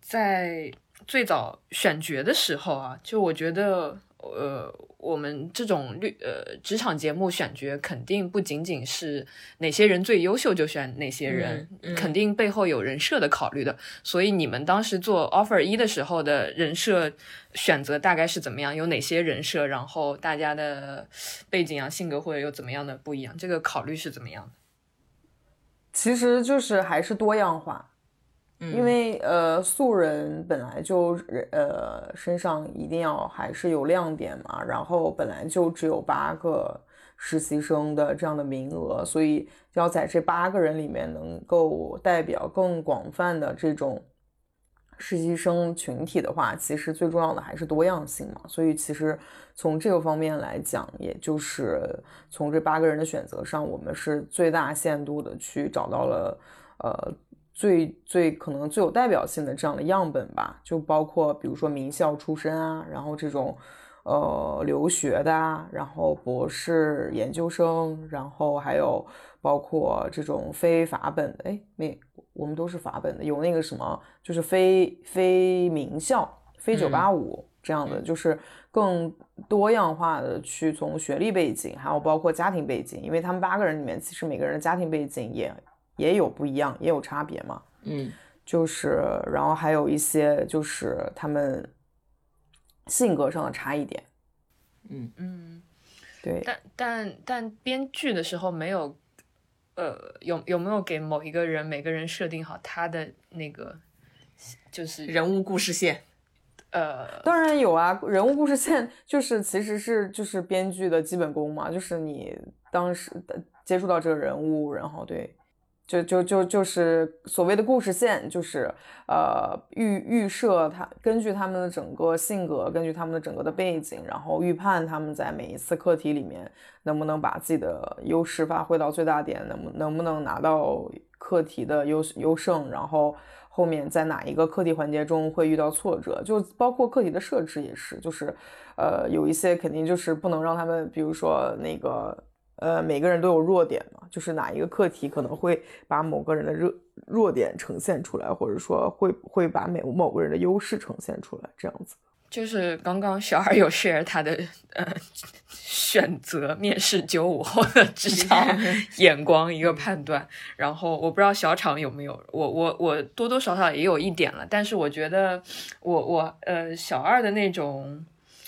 在最早选角的时候啊，就我觉得。呃，我们这种律呃职场节目选角，肯定不仅仅是哪些人最优秀就选哪些人，肯定背后有人设的考虑的。所以你们当时做 offer 一的时候的人设选择大概是怎么样？有哪些人设？然后大家的背景啊、性格或者有怎么样的不一样？这个考虑是怎么样的？其实就是还是多样化。因为呃素人本来就呃身上一定要还是有亮点嘛，然后本来就只有八个实习生的这样的名额，所以要在这八个人里面能够代表更广泛的这种实习生群体的话，其实最重要的还是多样性嘛。所以其实从这个方面来讲，也就是从这八个人的选择上，我们是最大限度的去找到了呃。最最可能最有代表性的这样的样本吧，就包括比如说名校出身啊，然后这种呃留学的啊，然后博士研究生，然后还有包括这种非法本的，哎，没，我们都是法本的，有那个什么，就是非非名校、非九八五这样的，就是更多样化的去从学历背景，还有包括家庭背景，因为他们八个人里面，其实每个人的家庭背景也。也有不一样，也有差别嘛。嗯，就是，然后还有一些就是他们性格上的差异点。嗯嗯，对。但但但编剧的时候没有，呃，有有没有给某一个人每个人设定好他的那个就是人物故事线？呃，当然有啊，人物故事线就是其实是就是编剧的基本功嘛，就是你当时接触到这个人物，然后对。就就就就是所谓的故事线，就是呃预预设他根据他们的整个性格，根据他们的整个的背景，然后预判他们在每一次课题里面能不能把自己的优势发挥到最大点，能能不能拿到课题的优优胜，然后后面在哪一个课题环节中会遇到挫折，就包括课题的设置也是，就是呃有一些肯定就是不能让他们，比如说那个。呃，每个人都有弱点嘛，就是哪一个课题可能会把某个人的弱弱点呈现出来，或者说会会把每某个人的优势呈现出来，这样子。就是刚刚小二有 share 他的呃选择面试九五后的职场 眼光一个判断，然后我不知道小厂有没有，我我我多多少少也有一点了，但是我觉得我我呃小二的那种。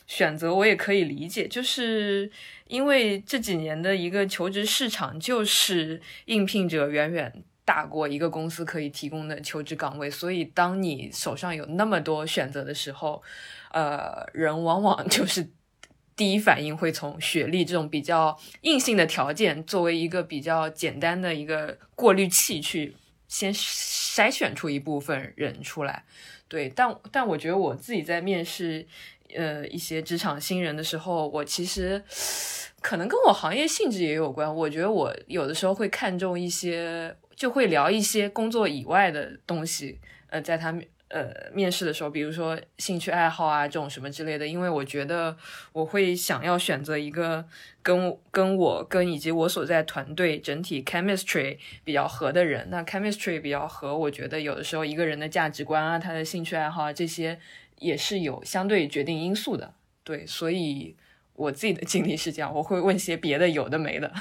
选择我也可以理解，就是因为这几年的一个求职市场，就是应聘者远远大过一个公司可以提供的求职岗位，所以当你手上有那么多选择的时候，呃，人往往就是 第一反应会从学历这种比较硬性的条件作为一个比较简单的一个过滤器去先筛选出一部分人出来。对，但但我觉得我自己在面试。呃，一些职场新人的时候，我其实可能跟我行业性质也有关。我觉得我有的时候会看重一些，就会聊一些工作以外的东西。呃，在他呃面试的时候，比如说兴趣爱好啊这种什么之类的，因为我觉得我会想要选择一个跟跟我跟以及我所在团队整体 chemistry 比较合的人。那 chemistry 比较合，我觉得有的时候一个人的价值观啊，他的兴趣爱好啊这些。也是有相对决定因素的，对，所以我自己的经历是这样，我会问些别的有的没的。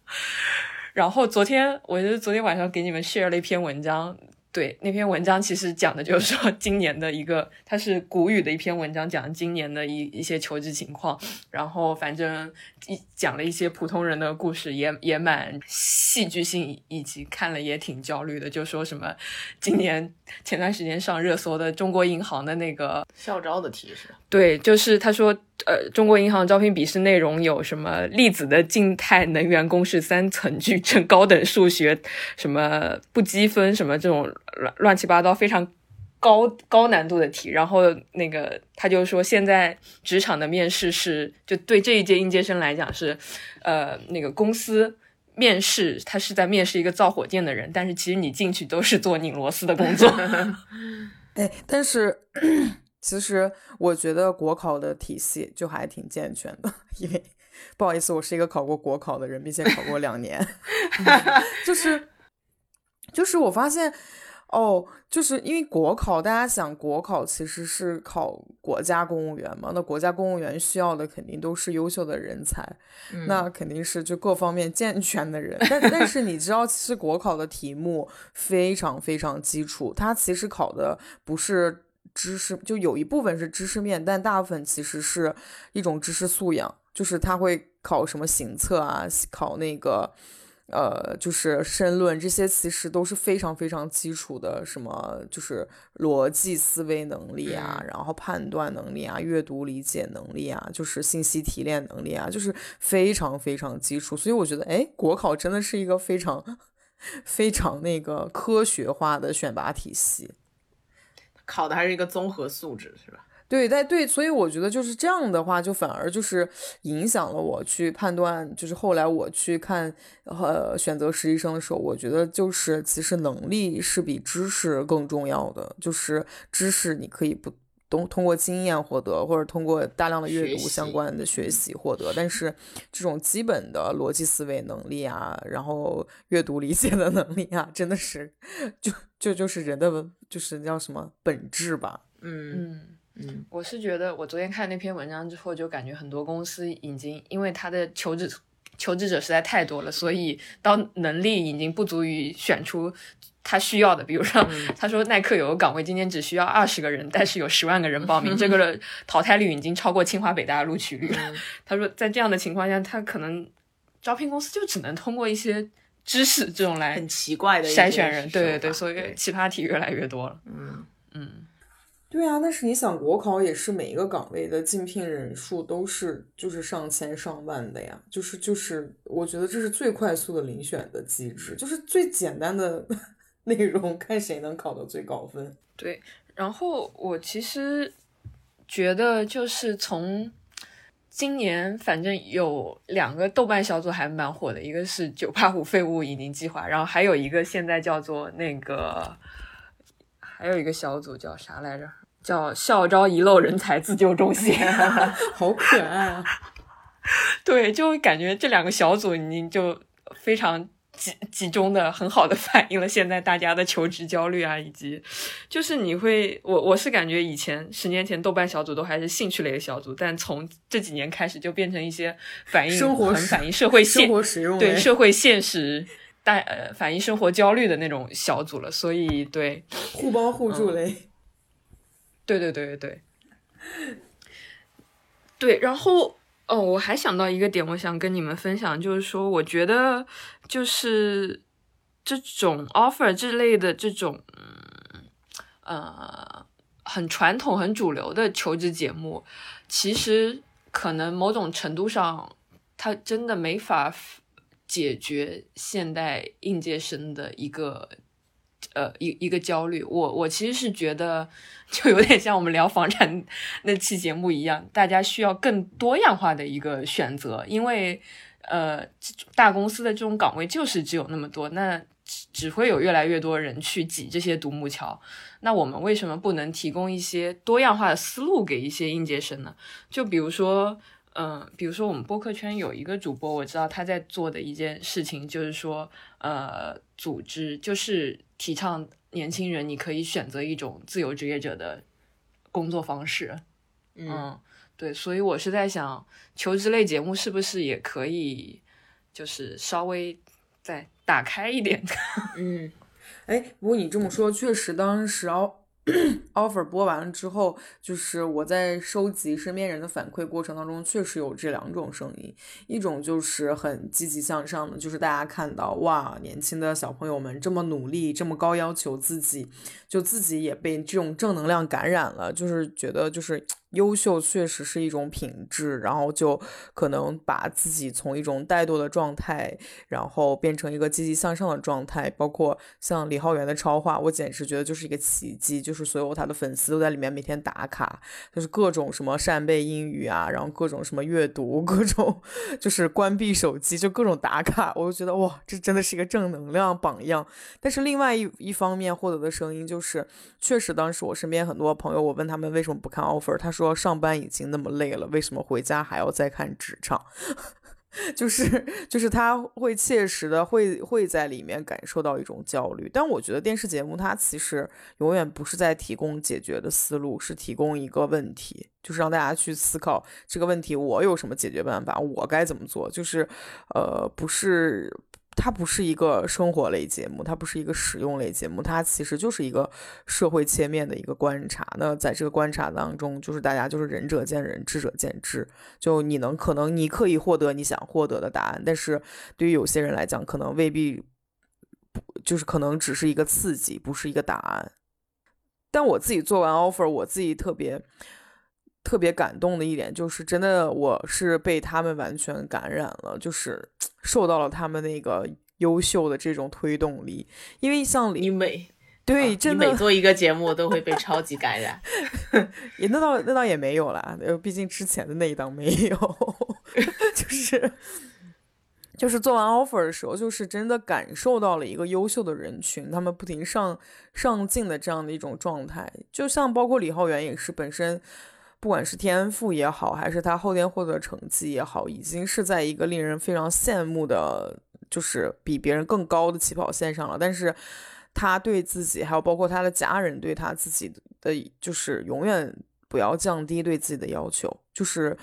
然后昨天，我就昨天晚上给你们 share 了一篇文章。对那篇文章，其实讲的就是说，今年的一个，它是古语的一篇文章，讲今年的一一些求职情况。然后反正一讲了一些普通人的故事，也也蛮戏剧性，以及看了也挺焦虑的。就说什么今年前段时间上热搜的中国银行的那个校招的题是？对，就是他说。呃，中国银行招聘笔试内容有什么粒子的静态能源公式三层矩阵、高等数学，什么不积分，什么这种乱乱七八糟非常高高难度的题。然后那个他就说，现在职场的面试是就对这一届应届生来讲是，呃，那个公司面试他是在面试一个造火箭的人，但是其实你进去都是做拧螺丝的工作。哎，但是。其实我觉得国考的体系就还挺健全的，因为不好意思，我是一个考过国考的人，并且考过两年，就是就是我发现哦，就是因为国考，大家想国考其实是考国家公务员嘛，那国家公务员需要的肯定都是优秀的人才，那肯定是就各方面健全的人。但但是你知道，其实国考的题目非常非常基础，它其实考的不是。知识就有一部分是知识面，但大部分其实是一种知识素养，就是他会考什么行测啊，考那个呃，就是申论这些，其实都是非常非常基础的，什么就是逻辑思维能力啊，然后判断能力啊，阅读理解能力啊，就是信息提炼能力啊，就是非常非常基础。所以我觉得，哎，国考真的是一个非常非常那个科学化的选拔体系。考的还是一个综合素质，是吧？对，但对，所以我觉得就是这样的话，就反而就是影响了我去判断，就是后来我去看呃选择实习生的时候，我觉得就是其实能力是比知识更重要的，就是知识你可以不。通通过经验获得，或者通过大量的阅读相关的学习获得，但是这种基本的逻辑思维能力啊，然后阅读理解的能力啊，真的是 就就就是人的就是叫什么本质吧？嗯。嗯嗯，我是觉得我昨天看那篇文章之后，就感觉很多公司已经因为他的求职求职者实在太多了，所以当能力已经不足以选出。他需要的，比如说，他说耐克有个岗位，今天只需要二十个人，但是有十万个人报名，这个 淘汰率已经超过清华北大的录取率。他说，在这样的情况下，他可能招聘公司就只能通过一些知识这种来很奇怪的筛选人。对对对，所以奇葩题越来越多了。嗯嗯，对啊，但是你想，国考也是每一个岗位的竞聘人数都是就是上千上万的呀，就是就是，我觉得这是最快速的遴选的机制，就是最简单的。内容看谁能考到最高分。对，然后我其实觉得就是从今年，反正有两个豆瓣小组还蛮火的，一个是“九八五废物移民计划”，然后还有一个现在叫做那个，还有一个小组叫啥来着？叫“校招遗漏人才自救中心” 好可爱啊！对，就感觉这两个小组你就非常。集集中的很好的反映了现在大家的求职焦虑啊，以及就是你会我我是感觉以前十年前豆瓣小组都还是兴趣类的小组，但从这几年开始就变成一些反映生活很反映社会现对社会现实大呃反映生活焦虑的那种小组了，所以对互帮互助类，对对对对对对，然后。哦，我还想到一个点，我想跟你们分享，就是说，我觉得就是这种 offer 这类的这种，呃，很传统、很主流的求职节目，其实可能某种程度上，它真的没法解决现代应届生的一个。呃，一一个焦虑，我我其实是觉得，就有点像我们聊房产那期节目一样，大家需要更多样化的一个选择，因为呃，大公司的这种岗位就是只有那么多，那只会有越来越多人去挤这些独木桥。那我们为什么不能提供一些多样化的思路给一些应届生呢？就比如说。嗯，比如说我们播客圈有一个主播，我知道他在做的一件事情就是说，呃，组织就是提倡年轻人你可以选择一种自由职业者的工作方式。嗯，对，所以我是在想，求职类节目是不是也可以，就是稍微再打开一点？嗯，哎，不过你这么说，确实当时哦。offer 播完了之后，就是我在收集身边人的反馈过程当中，确实有这两种声音。一种就是很积极向上的，就是大家看到哇，年轻的小朋友们这么努力，这么高要求自己，就自己也被这种正能量感染了，就是觉得就是。优秀确实是一种品质，然后就可能把自己从一种怠惰的状态，然后变成一个积极向上的状态。包括像李浩源的超话，我简直觉得就是一个奇迹，就是所有他的粉丝都在里面每天打卡，就是各种什么扇贝英语啊，然后各种什么阅读，各种就是关闭手机，就各种打卡。我就觉得哇，这真的是一个正能量榜样。但是另外一一方面获得的声音就是，确实当时我身边很多朋友，我问他们为什么不看 offer，他说。说上班已经那么累了，为什么回家还要再看职场？就是就是他会切实的会会在里面感受到一种焦虑。但我觉得电视节目它其实永远不是在提供解决的思路，是提供一个问题，就是让大家去思考这个问题，我有什么解决办法，我该怎么做？就是呃，不是。它不是一个生活类节目，它不是一个实用类节目，它其实就是一个社会切面的一个观察。那在这个观察当中，就是大家就是仁者见仁，智者见智。就你能可能你可以获得你想获得的答案，但是对于有些人来讲，可能未必就是可能只是一个刺激，不是一个答案。但我自己做完 offer，我自己特别。特别感动的一点就是，真的我是被他们完全感染了，就是 受到了他们那个优秀的这种推动力。因为像李美对，你真的每做一个节目都会被 超级感染。也那倒那倒也没有啦，呃，毕竟之前的那一档没有，就是就是做完 offer 的时候，就是真的感受到了一个优秀的人群，他们不停上上进的这样的一种状态，就像包括李浩源也是本身。不管是天赋也好，还是他后天获得成绩也好，已经是在一个令人非常羡慕的，就是比别人更高的起跑线上了。但是，他对自己，还有包括他的家人对他自己的，就是永远不要降低对自己的要求，就是。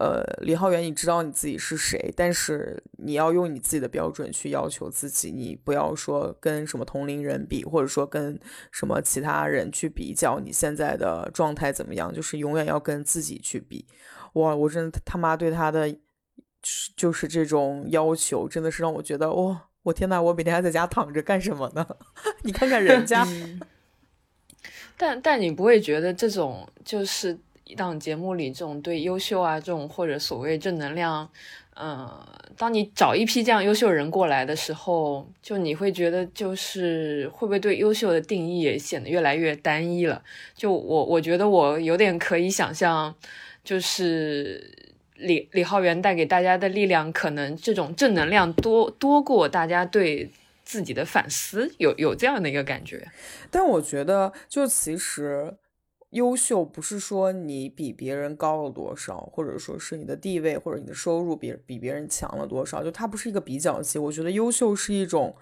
呃，李浩源，你知道你自己是谁，但是你要用你自己的标准去要求自己，你不要说跟什么同龄人比，或者说跟什么其他人去比较你现在的状态怎么样，就是永远要跟自己去比。哇，我真的他妈对他的就是这种要求，真的是让我觉得哇，我天呐，我每天还在家躺着干什么呢？你看看人家，但但你不会觉得这种就是。一档节目里，这种对优秀啊，这种或者所谓正能量，嗯，当你找一批这样优秀人过来的时候，就你会觉得，就是会不会对优秀的定义也显得越来越单一了？就我，我觉得我有点可以想象，就是李李浩源带给大家的力量，可能这种正能量多多过大家对自己的反思，有有这样的一个感觉。但我觉得，就其实。优秀不是说你比别人高了多少，或者说是你的地位或者你的收入比比别人强了多少，就它不是一个比较级。我觉得优秀是一种，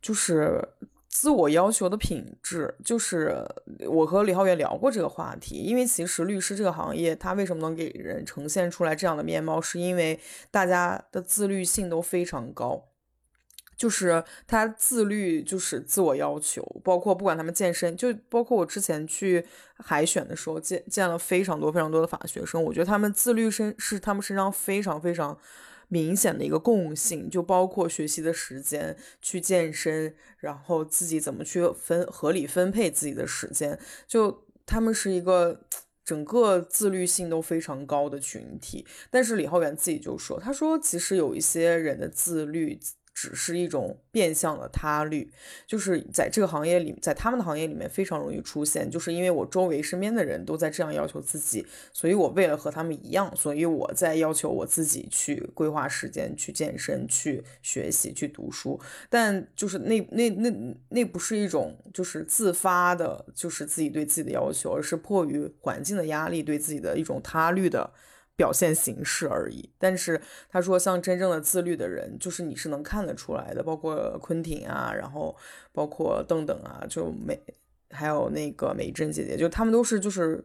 就是自我要求的品质。就是我和李浩源聊过这个话题，因为其实律师这个行业，它为什么能给人呈现出来这样的面貌，是因为大家的自律性都非常高。就是他自律，就是自我要求，包括不管他们健身，就包括我之前去海选的时候见见了非常多非常多的法学生，我觉得他们自律身是他们身上非常非常明显的一个共性，就包括学习的时间、去健身，然后自己怎么去分合理分配自己的时间，就他们是一个整个自律性都非常高的群体。但是李浩源自己就说，他说其实有一些人的自律。只是一种变相的他律，就是在这个行业里，在他们的行业里面非常容易出现。就是因为我周围身边的人都在这样要求自己，所以我为了和他们一样，所以我在要求我自己去规划时间、去健身、去学习、去读书。但就是那那那那不是一种就是自发的，就是自己对自己的要求，而是迫于环境的压力对自己的一种他律的。表现形式而已，但是他说，像真正的自律的人，就是你是能看得出来的，包括昆汀啊，然后包括邓邓啊，就美，还有那个美珍姐姐，就他们都是就是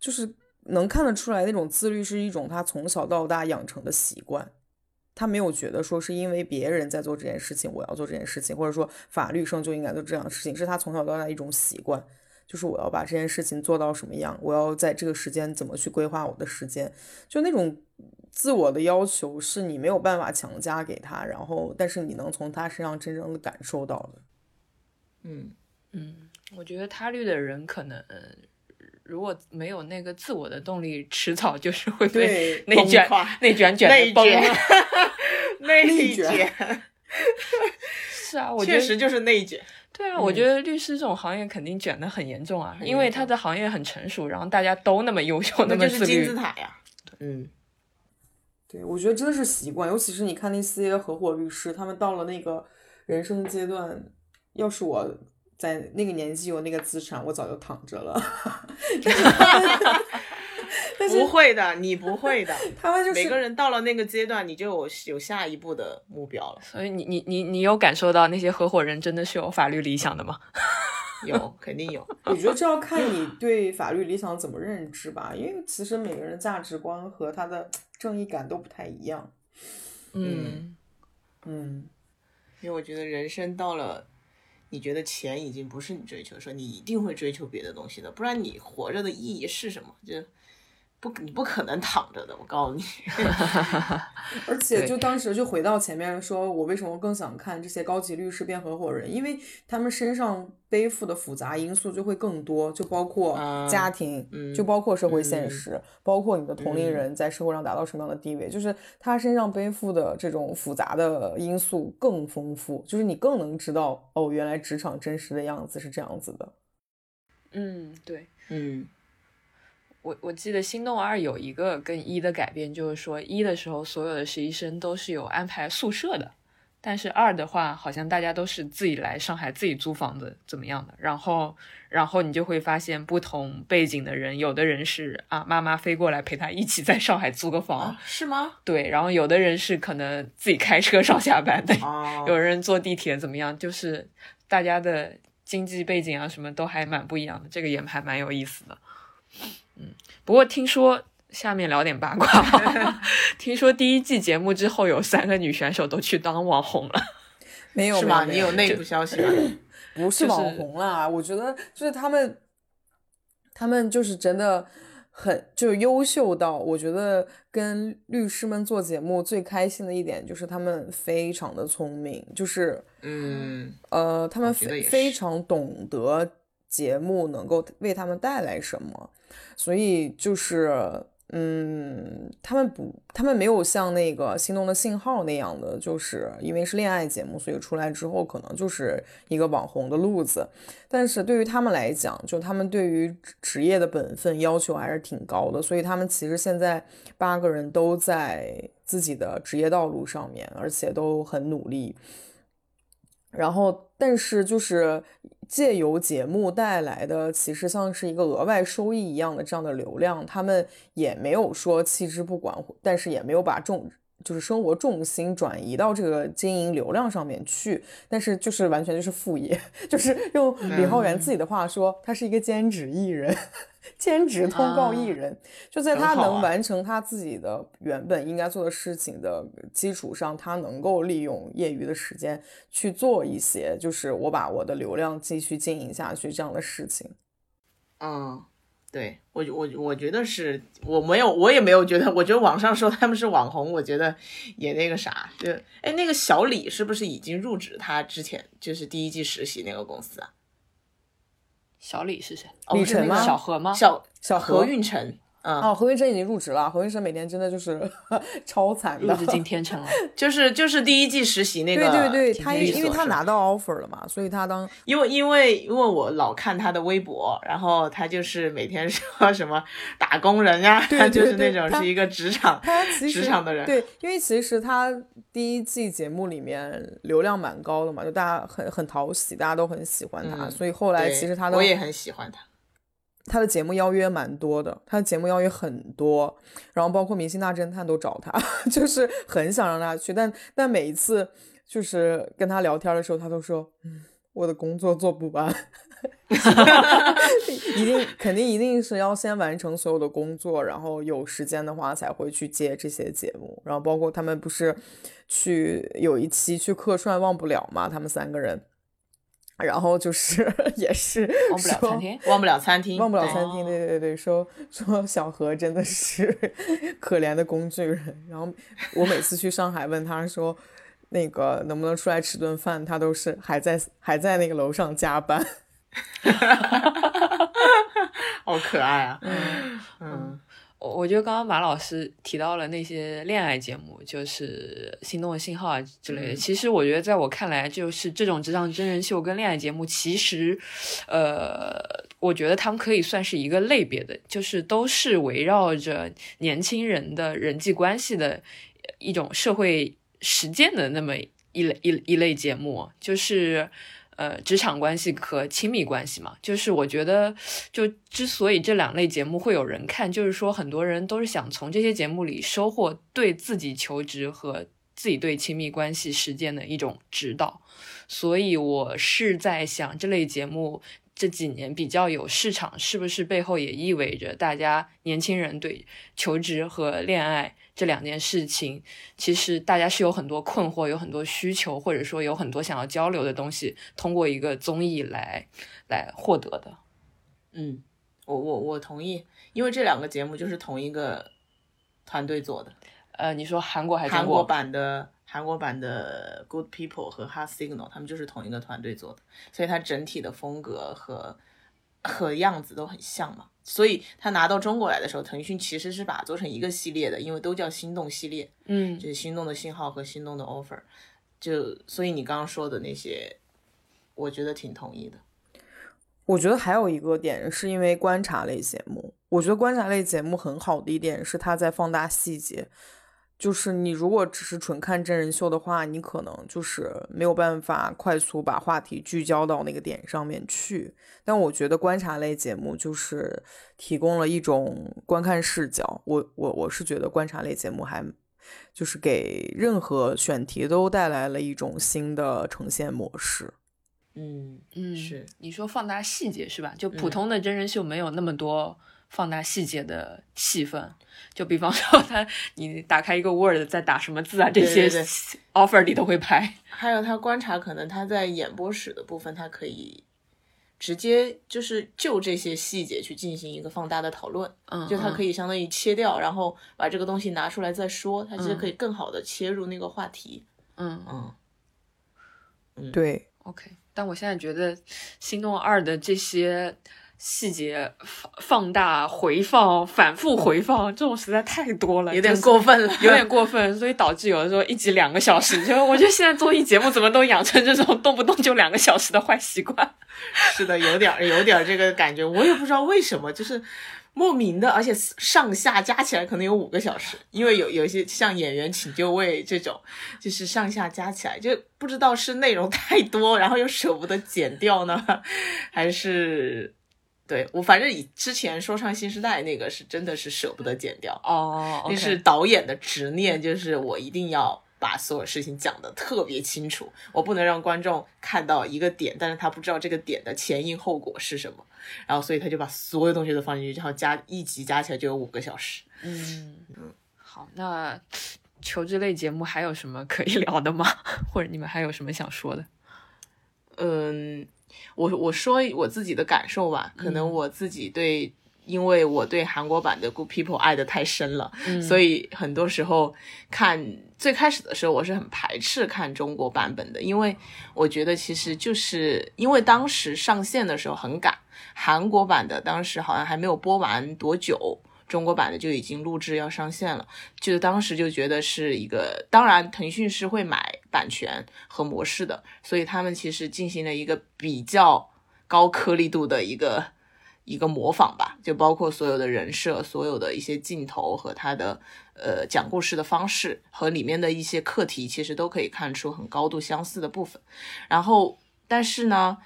就是能看得出来那种自律是一种他从小到大养成的习惯，他没有觉得说是因为别人在做这件事情，我要做这件事情，或者说法律生就应该做这样的事情，是他从小到大一种习惯。就是我要把这件事情做到什么样，我要在这个时间怎么去规划我的时间，就那种自我的要求是你没有办法强加给他，然后但是你能从他身上真正的感受到的。嗯。嗯，我觉得他律的人可能如果没有那个自我的动力，迟早就是会被 内卷、内卷卷内崩，内卷。是啊，我确实就是内卷。对啊，我觉得律师这种行业肯定卷的很严重啊，因为他的行业很成熟，然后大家都那么优秀，那么就是金字塔呀。嗯，对，我觉得真的是习惯，尤其是你看那些合伙律师，他们到了那个人生阶段，要是我在那个年纪有那个资产，我早就躺着了。不会的，你不会的。他们就是每个人到了那个阶段，你就有有下一步的目标了。所以你你你你有感受到那些合伙人真的是有法律理想的吗？有，肯定有。我觉得这要看你对法律理想怎么认知吧，因为其实每个人价值观和他的正义感都不太一样。嗯嗯，因为我觉得人生到了，你觉得钱已经不是你追求，说你一定会追求别的东西的，不然你活着的意义是什么？就。不，你不可能躺着的，我告诉你。而且就当时就回到前面说，我为什么更想看这些高级律师变合伙人？因为他们身上背负的复杂因素就会更多，就包括家庭，就包括社会现实，包括你的同龄人在社会上达到什么样的地位，就是他身上背负的这种复杂的因素更丰富，就是你更能知道哦，原来职场真实的样子是这样子的。嗯，对，嗯。我我记得《心动二》有一个跟一的改变，就是说一的时候所有的实习生都是有安排宿舍的，但是二的话好像大家都是自己来上海自己租房子怎么样的，然后然后你就会发现不同背景的人，有的人是啊妈妈飞过来陪他一起在上海租个房，是吗？对，然后有的人是可能自己开车上下班的，有人坐地铁怎么样，就是大家的经济背景啊什么都还蛮不一样的，这个也还蛮有意思的。嗯，不过听说下面聊点八卦，听说第一季节目之后有三个女选手都去当网红了，没有是吗？你有内部消息吗？不是网红啦，我觉得就是他们，他们就是真的很就优秀到，我觉得跟律师们做节目最开心的一点就是他们非常的聪明，就是嗯呃，他们非常懂得节目能够为他们带来什么。所以就是，嗯，他们不，他们没有像那个《心动的信号》那样的，就是因为是恋爱节目，所以出来之后可能就是一个网红的路子。但是对于他们来讲，就他们对于职业的本分要求还是挺高的，所以他们其实现在八个人都在自己的职业道路上面，而且都很努力。然后，但是就是借由节目带来的，其实像是一个额外收益一样的这样的流量，他们也没有说弃之不管，但是也没有把重就是生活重心转移到这个经营流量上面去，但是就是完全就是副业，就是用李浩源自己的话说，他是一个兼职艺人。兼职通告艺人，就在他能完成他自己的原本应该做的事情的基础上，他能够利用业余的时间去做一些，就是我把我的流量继续经营下去这样的事情。嗯，对我我我觉得是我没有我也没有觉得，我觉得网上说他们是网红，我觉得也那个啥，就哎那个小李是不是已经入职他之前就是第一季实习那个公司啊？小李是谁？李晨吗？小何吗？小小何运晨。哦，何云生已经入职了。何云生每天真的就是 超惨的，入职进天成了。就是就是第一季实习那个，对对对，他因为他拿到 offer 了嘛，所以他当因为因为因为我老看他的微博，然后他就是每天说 什么打工人呀，他就是那种是一个职场他职场的人。对，因为其实他第一季节目里面流量蛮高的嘛，就大家很很讨喜，大家都很喜欢他，所以后来其实他的我也很喜欢他。他的节目邀约蛮多的，他的节目邀约很多，然后包括《明星大侦探》都找他，就是很想让他去，但但每一次就是跟他聊天的时候，他都说：“嗯，我的工作做不完，一定肯定一定是要先完成所有的工作，然后有时间的话才会去接这些节目。然后包括他们不是去有一期去客串《忘不了》嘛，他们三个人。”然后就是 也是忘不了餐厅，忘不了餐厅，忘不了餐厅。对对对，说说小何真的是 可怜的工具人。然后我每次去上海问他说，那个能不能出来吃顿饭，他都是还在还在那个楼上加班。好可爱啊！嗯嗯。我我觉得刚刚马老师提到了那些恋爱节目，就是《心动的信号》啊之类的。其实我觉得，在我看来，就是这种职场真人秀跟恋爱节目，其实，呃，我觉得他们可以算是一个类别的，就是都是围绕着年轻人的人际关系的一种社会实践的那么一类一一类节目，就是。呃，职场关系和亲密关系嘛，就是我觉得，就之所以这两类节目会有人看，就是说很多人都是想从这些节目里收获对自己求职和自己对亲密关系实践的一种指导。所以我是在想，这类节目这几年比较有市场，是不是背后也意味着大家年轻人对求职和恋爱？这两件事情，其实大家是有很多困惑，有很多需求，或者说有很多想要交流的东西，通过一个综艺来来获得的。嗯，我我我同意，因为这两个节目就是同一个团队做的。呃，你说韩国还是韩国？版的韩国版的 Good People 和 Hard Signal，他们就是同一个团队做的，所以它整体的风格和和样子都很像嘛。所以他拿到中国来的时候，腾讯其实是把它做成一个系列的，因为都叫心动系列，嗯就是心动的信号和心动的 offer。就所以你刚刚说的那些，我觉得挺同意的。我觉得还有一个点是因为观察类节目，我觉得观察类节目很好的一点是它在放大细节。就是你如果只是纯看真人秀的话，你可能就是没有办法快速把话题聚焦到那个点上面去。但我觉得观察类节目就是提供了一种观看视角。我我我是觉得观察类节目还就是给任何选题都带来了一种新的呈现模式。嗯嗯，是你说放大细节是吧？就普嗯通的真人秀没有那么多放大细节的戏份，就比方说他你打开一个 Word 在打什么字啊，这些 offer 里都会拍。还有他观察，可能他在演播室的部分，他可以直接就是就这些细节去进行一个放大的讨论。嗯，就他可以，相当于切掉，然后把这个东西拿出来再说，他其实嗯可以更好的切入那个话题。嗯嗯，对，，OK。但我现在觉得《心动二》的这些细节放放大、回放、反复回放，这种实在太多了，有点过分了，有点过分，所以导致有的时候一集两个小时。就我觉得现在综艺节目怎么都养成这种动不动就两个小时的坏习惯。是的，有点儿有点儿这个感觉，我也不知道为什么，就是莫名的，而且上下加起来可能有五个小时，因为有有一些像演员请就位这种，就是上下加起来，就不知道是内容太多，然后又舍不得剪掉呢，还是。对我反正以之前说唱新时代那个是真的是舍不得剪掉，哦那是导演的执念，就是我一定要把所有事情讲得特别清楚，我不能让观众看到一个点，但是他不知道这个点的前因后果是什么，然后所以他就把所有东西都放进去，然后加一集加起来就有五个小时。嗯，好，那求职类节目还有什么可以聊的吗？或者你们还有什么想说的？嗯，我我说我自己的感受吧，可能嗯我自己对。因为我对韩国版的《Good People》爱的太深了，嗯所以很多时候看最开始的时候，我是很排斥看中国版本的，因为我觉得其实就是因为当时上线的时候很赶，韩国版的当时好像还没有播完多久，中国版的就已经录制要上线了，就当时就觉得是一个，当然腾讯是会买版权和模式的，所以他们其实进行了一个比较高颗粒度的一个。一个模仿吧，就包括所有的人设、所有的一些镜头和他的呃讲故事的方式和里面的一些课题，其实都可以看出很高度相似的部分。然后，但是呢，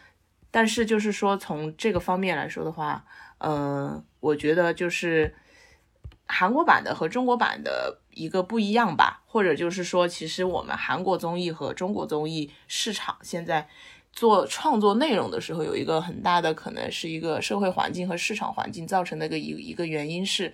但是就是说从这个方面来说的话，呃，我觉得就是韩国版的和中国版的一个不一样吧，或者就是说，其实我们韩国综艺和中国综艺市场现在。做创作内容的时候，有一个很大的可能是一个社会环境和市场环境造成的一个一一个原因是，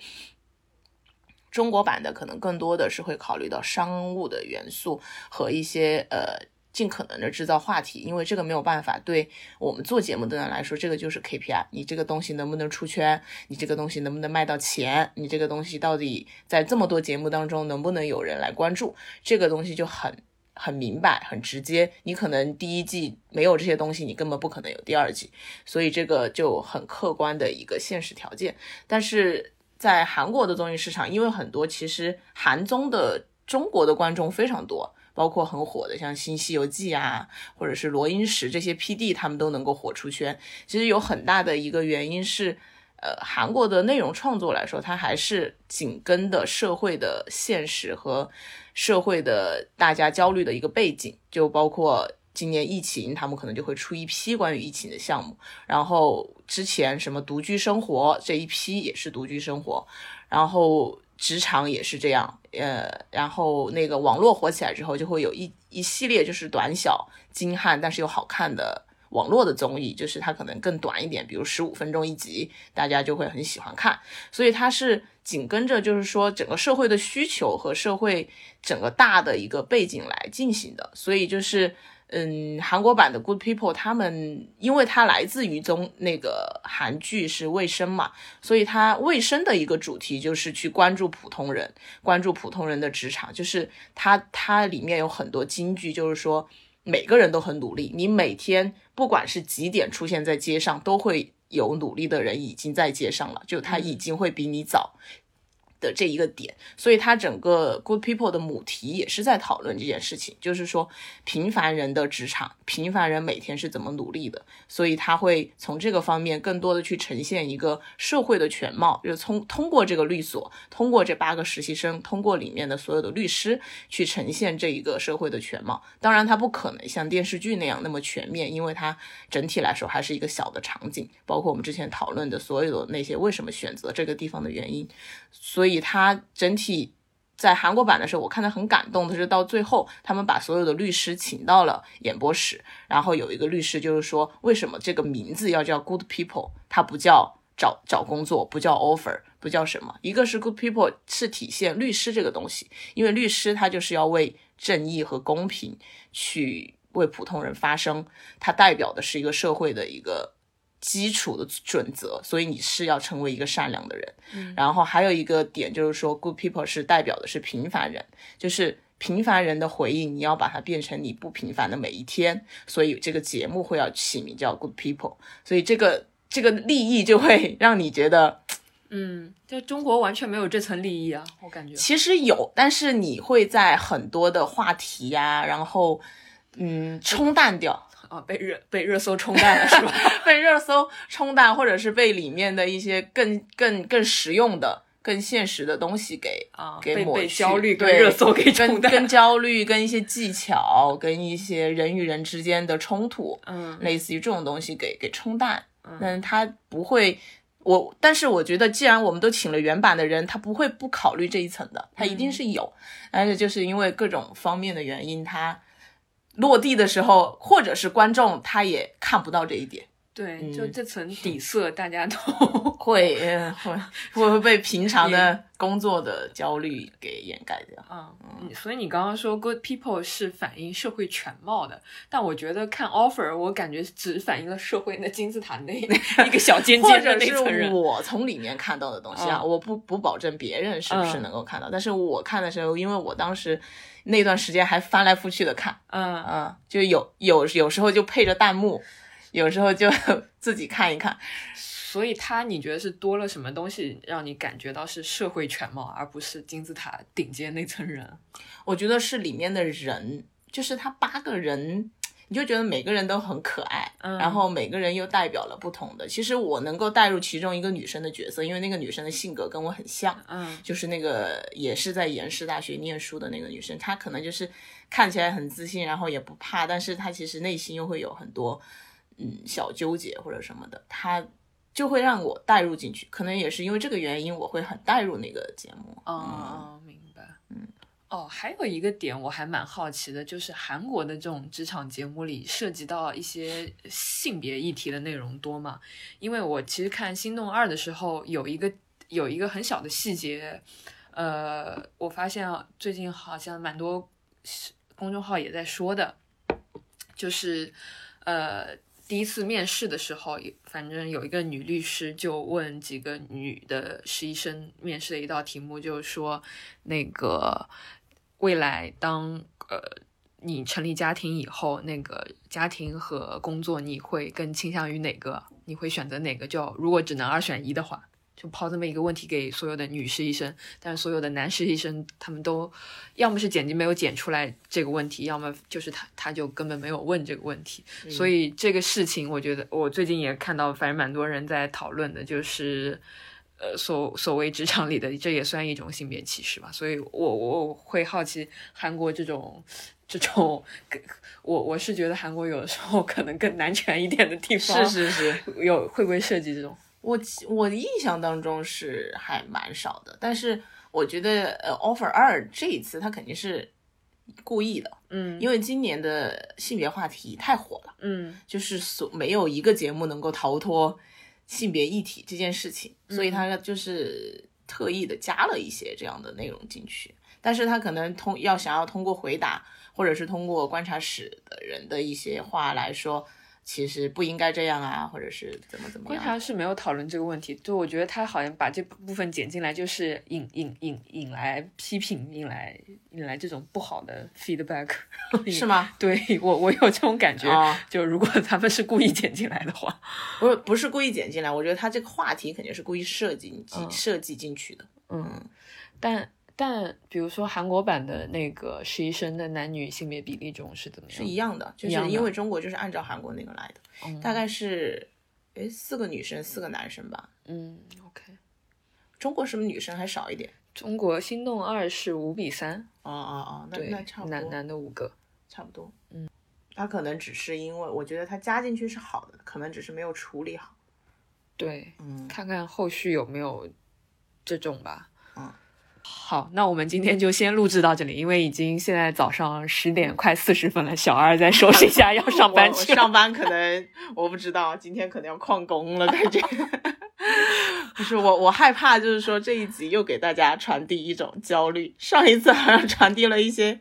中国版的可能更多的是会考虑到商务的元素和一些呃尽可能的制造话题，因为这个没有办法对我们做节目的人来说，这个就是 KPI，你这个东西能不能出圈，你这个东西能不能卖到钱，你这个东西到底在这么多节目当中能不能有人来关注，这个东西就很。很明白，很直接。你可能第一季没有这些东西，你根本不可能有第二季，所以这个就很客观的一个现实条件。但是在韩国的综艺市场，因为很多其实韩综的中国的观众非常多，包括很火的像《新西游记》啊，或者是罗英石这些 PD，他们都能够火出圈。其实有很大的一个原因是。呃，韩国的内容创作来说，它还是紧跟的社会的现实和社会的大家焦虑的一个背景，就包括今年疫情，他们可能就会出一批关于疫情的项目。然后之前什么独居生活这一批也是独居生活，然后职场也是这样，呃，然后那个网络火起来之后，就会有一一系列就是短小精悍但是又好看的。网络的综艺就是它可能更短一点，比如十五分钟一集，大家就会很喜欢看。所以它是紧跟着就是说整个社会的需求和社会整个大的一个背景来进行的。所以就是嗯，韩国版的 Good People，他们因为它来自于中那个韩剧是卫生嘛，所以它卫生的一个主题就是去关注普通人，关注普通人的职场，就是它它里面有很多金句，就是说每个人都很努力，你每天不管是几点出现在街上，都会有努力的人已经在街上了，就他已经会比你早。的这一个点，所以它整个 Good People 的母题也是在讨论这件事情，就是说平凡人的职场，平凡人每天是怎么努力的，所以他会从这个方面更多的去呈现一个社会的全貌，就是从通过这个律所，通过这八个实习生，通过里面的所有的律师去呈现这一个社会的全貌。当然，它不可能像电视剧那样那么全面，因为它整体来说还是一个小的场景，包括我们之前讨论的所有的那些为什么选择这个地方的原因，所以。他整体在韩国版的时候，我看的很感动的是，到最后他们把所有的律师请到了演播室，然后有一个律师就是说，为什么这个名字要叫 Good People，它不叫找找工作，不叫 offer，不叫什么？一个是 Good People 是体现律师这个东西，因为律师他就是要为正义和公平去为普通人发声，他代表的是一个社会的一个。基础的准则，所以你是要成为一个善良的人。嗯，然后还有一个点就是说，good people 是代表的是平凡人，就是平凡人的回忆，你要把它变成你不平凡的每一天。所以这个节目会要起名叫 good people，所以这个这个利益就会 让你觉得，嗯，在中国完全没有这层利益啊，我感觉其实有，但是你会在很多的话题呀，然后嗯冲淡掉。啊，被热被热搜冲淡了是吧？被热搜冲淡，或者是被里面的一些更更更实用的、更现实的东西给啊给抹去。焦虑对热搜给冲淡，跟焦虑、跟一些技巧、跟一些人与人之间的冲突，嗯，类似于这种东西给给冲淡。嗯，他不会，我但是我觉得，既然我们都请了原版的人，他不会不考虑这一层的，他一定是有，但是就是因为各种方面的原因，他。落地的时候，或者是观众他也看不到这一点。对，就这层底色，大家都 会会会会被平常的工作的焦虑给掩盖掉。嗯嗯，所以你刚刚说 Good People 是反映社会全貌的，但我觉得看 Offer，我感觉只反映了社会那金字塔那一个小尖尖的那层人。我从里面看到的东西啊，我不不保证别人是不是能够看到，但是我看的时候，因为我当时那段时间还翻来覆去的看，嗯嗯，就有有有时候就配着弹幕。有时候就 自己看一看，所以他你觉得是多了什么东西让你感觉到是社会全貌，而不是金字塔顶尖那层人？我觉得是里面的人，就是他八个人，你就觉得每个人都很可爱，然后每个人又代表了不同的。其实我能够带入其中一个女生的角色，因为那个女生的性格跟我很像，嗯，就是那个也是在延世大学念书的那个女生，她可能就是看起来很自信，然后也不怕，但是她其实内心又会有很多。嗯，小纠结或者什么的，她就会让我带入进去。可能也是因为这个原因，我会很带入那个节目。哦，哦，还有一个点我还蛮好奇的，就是韩国的这种职场节目里涉及到一些性别议题的内容多吗？因为我其实看《心动二》的时候，有一个有一个很小的细节，呃，我发现最近好像蛮多公众号也在说的，就是呃。第一次面试的时候，反正有一个女律师就问几个女的实习生面试的一道题目，就是说，那个未来当呃你成立家庭以后，那个家庭和工作你会更倾向于哪个？你会选择哪个？就如果只能二选一的话。就抛这么一个问题给所有的女实习生，但是所有的男实习生他们都要么是剪辑没有剪出来这个问题，要么就是他他就根本没有问这个问题。所以这个事情，我觉得我最近也看到，反正蛮多人在讨论的，就是呃所所谓职场里的，这也算一种性别歧视吧。所以我我会好奇韩国这种这种，我我是觉得韩国有的时候可能更男权一点的地方，是是是，有会不会涉及这种？我我的印象当中是还蛮少的，但是我觉得呃，offer 二这一次他肯定是故意的，嗯，因为今年的性别话题太火了，嗯，就是所没有一个节目能够逃脱性别议题这件事情，所以他就是特意的加了一些这样的内容进去。但是他可能通要想要通过回答，或者是通过观察室的人的一些话来说。其实不应该这样啊，或者是怎么怎么样？观察是没有讨论这个问题，就我觉得他好像把这部分剪进来，就是引引引引来批评，引来引来这种不好的 feedback，是吗？对我我有这种感觉，就如果他们是故意剪进来的话，不是不是故意剪进来，我觉得他这个话题肯定是故意设计设计进去的，嗯，但。但比如说韩国版的那个实习生的男女性别比例中是怎么样？是一样的，就是因为中国就是按照韩国那个来的，大概是，哎，四个女生四个男生吧。嗯，OK。中国是不是女生还少一点？中国心动二是五比三。哦哦哦，那那差不多。男男的五个，差不多。嗯，他可能只是因为我觉得他加进去是好的，可能只是没有处理好。对，嗯，看看后续有没有这种吧。好，那我们今天就先录制到这里，因为已经现在早上十点快四十分了，小二在收拾一下要上班去。上班可能我不知道，今天可能要旷工了，感觉。不是我，我害怕就是说这一集又给大家传递一种焦虑。上一次好像传递了一些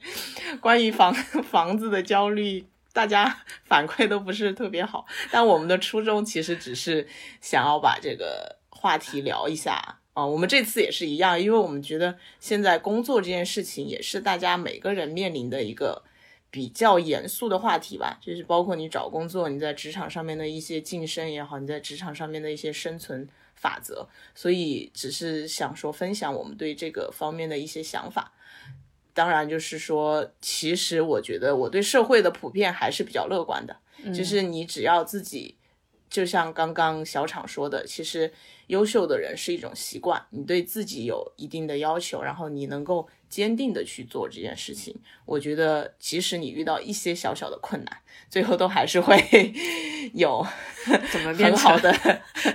关于房房子的焦虑，大家反馈都不是特别好。但我们的初衷其实只是想要把这个话题聊一下。啊，我们这次也是一样，因为我们觉得现在工作这件事情也是大家每个人面临的一个比较严肃的话题吧，就是包括你找工作，你在职场上面的一些晋升也好，你在职场上面的一些生存法则，所以只是想说分享我们对这个方面的一些想法。当然，就是说，其实我觉得我对社会的普遍还是比较乐观的，就是你只要自己，就像刚刚小厂说的，其实。优秀的人是一种习惯，你对自己有一定的要求，然后你能够坚定的去做这件事情。我觉得，即使你遇到一些小小的困难，最后都还是会 有怎么变好的，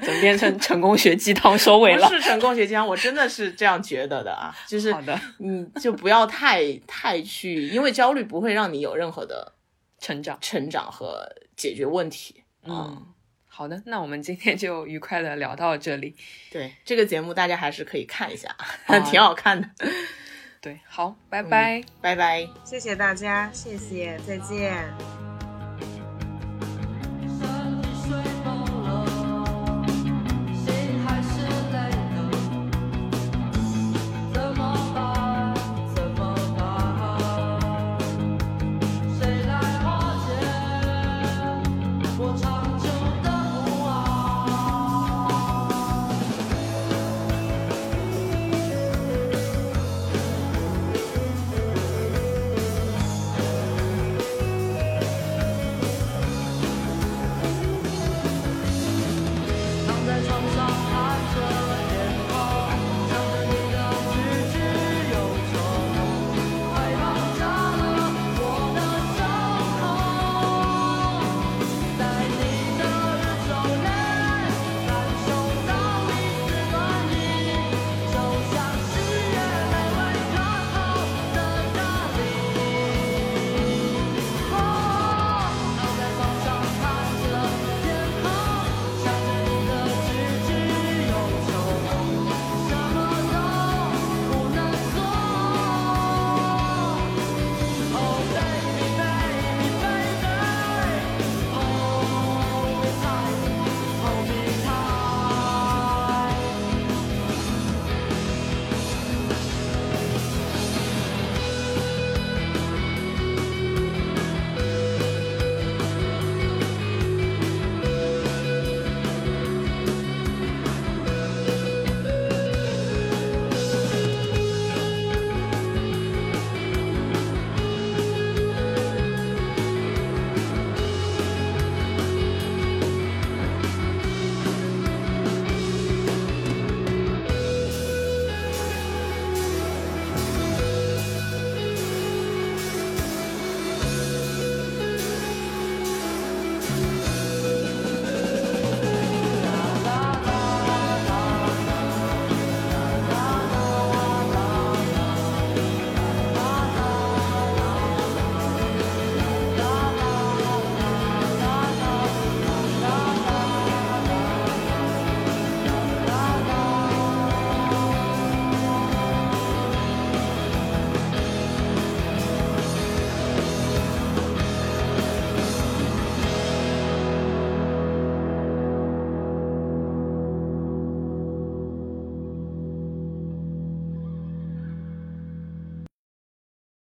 怎么变成成功学鸡汤收尾了？是成功学鸡汤，我真的是这样觉得的啊。就是好的，你就不要太太去，因为焦虑不会让你有任何的成长、成长和解决问题。嗯。好的，那我们今天就愉快的聊到这里。对这个节目，大家还是可以看一下，挺好看的。对，好，拜拜，拜拜，谢谢大家，谢谢，再见。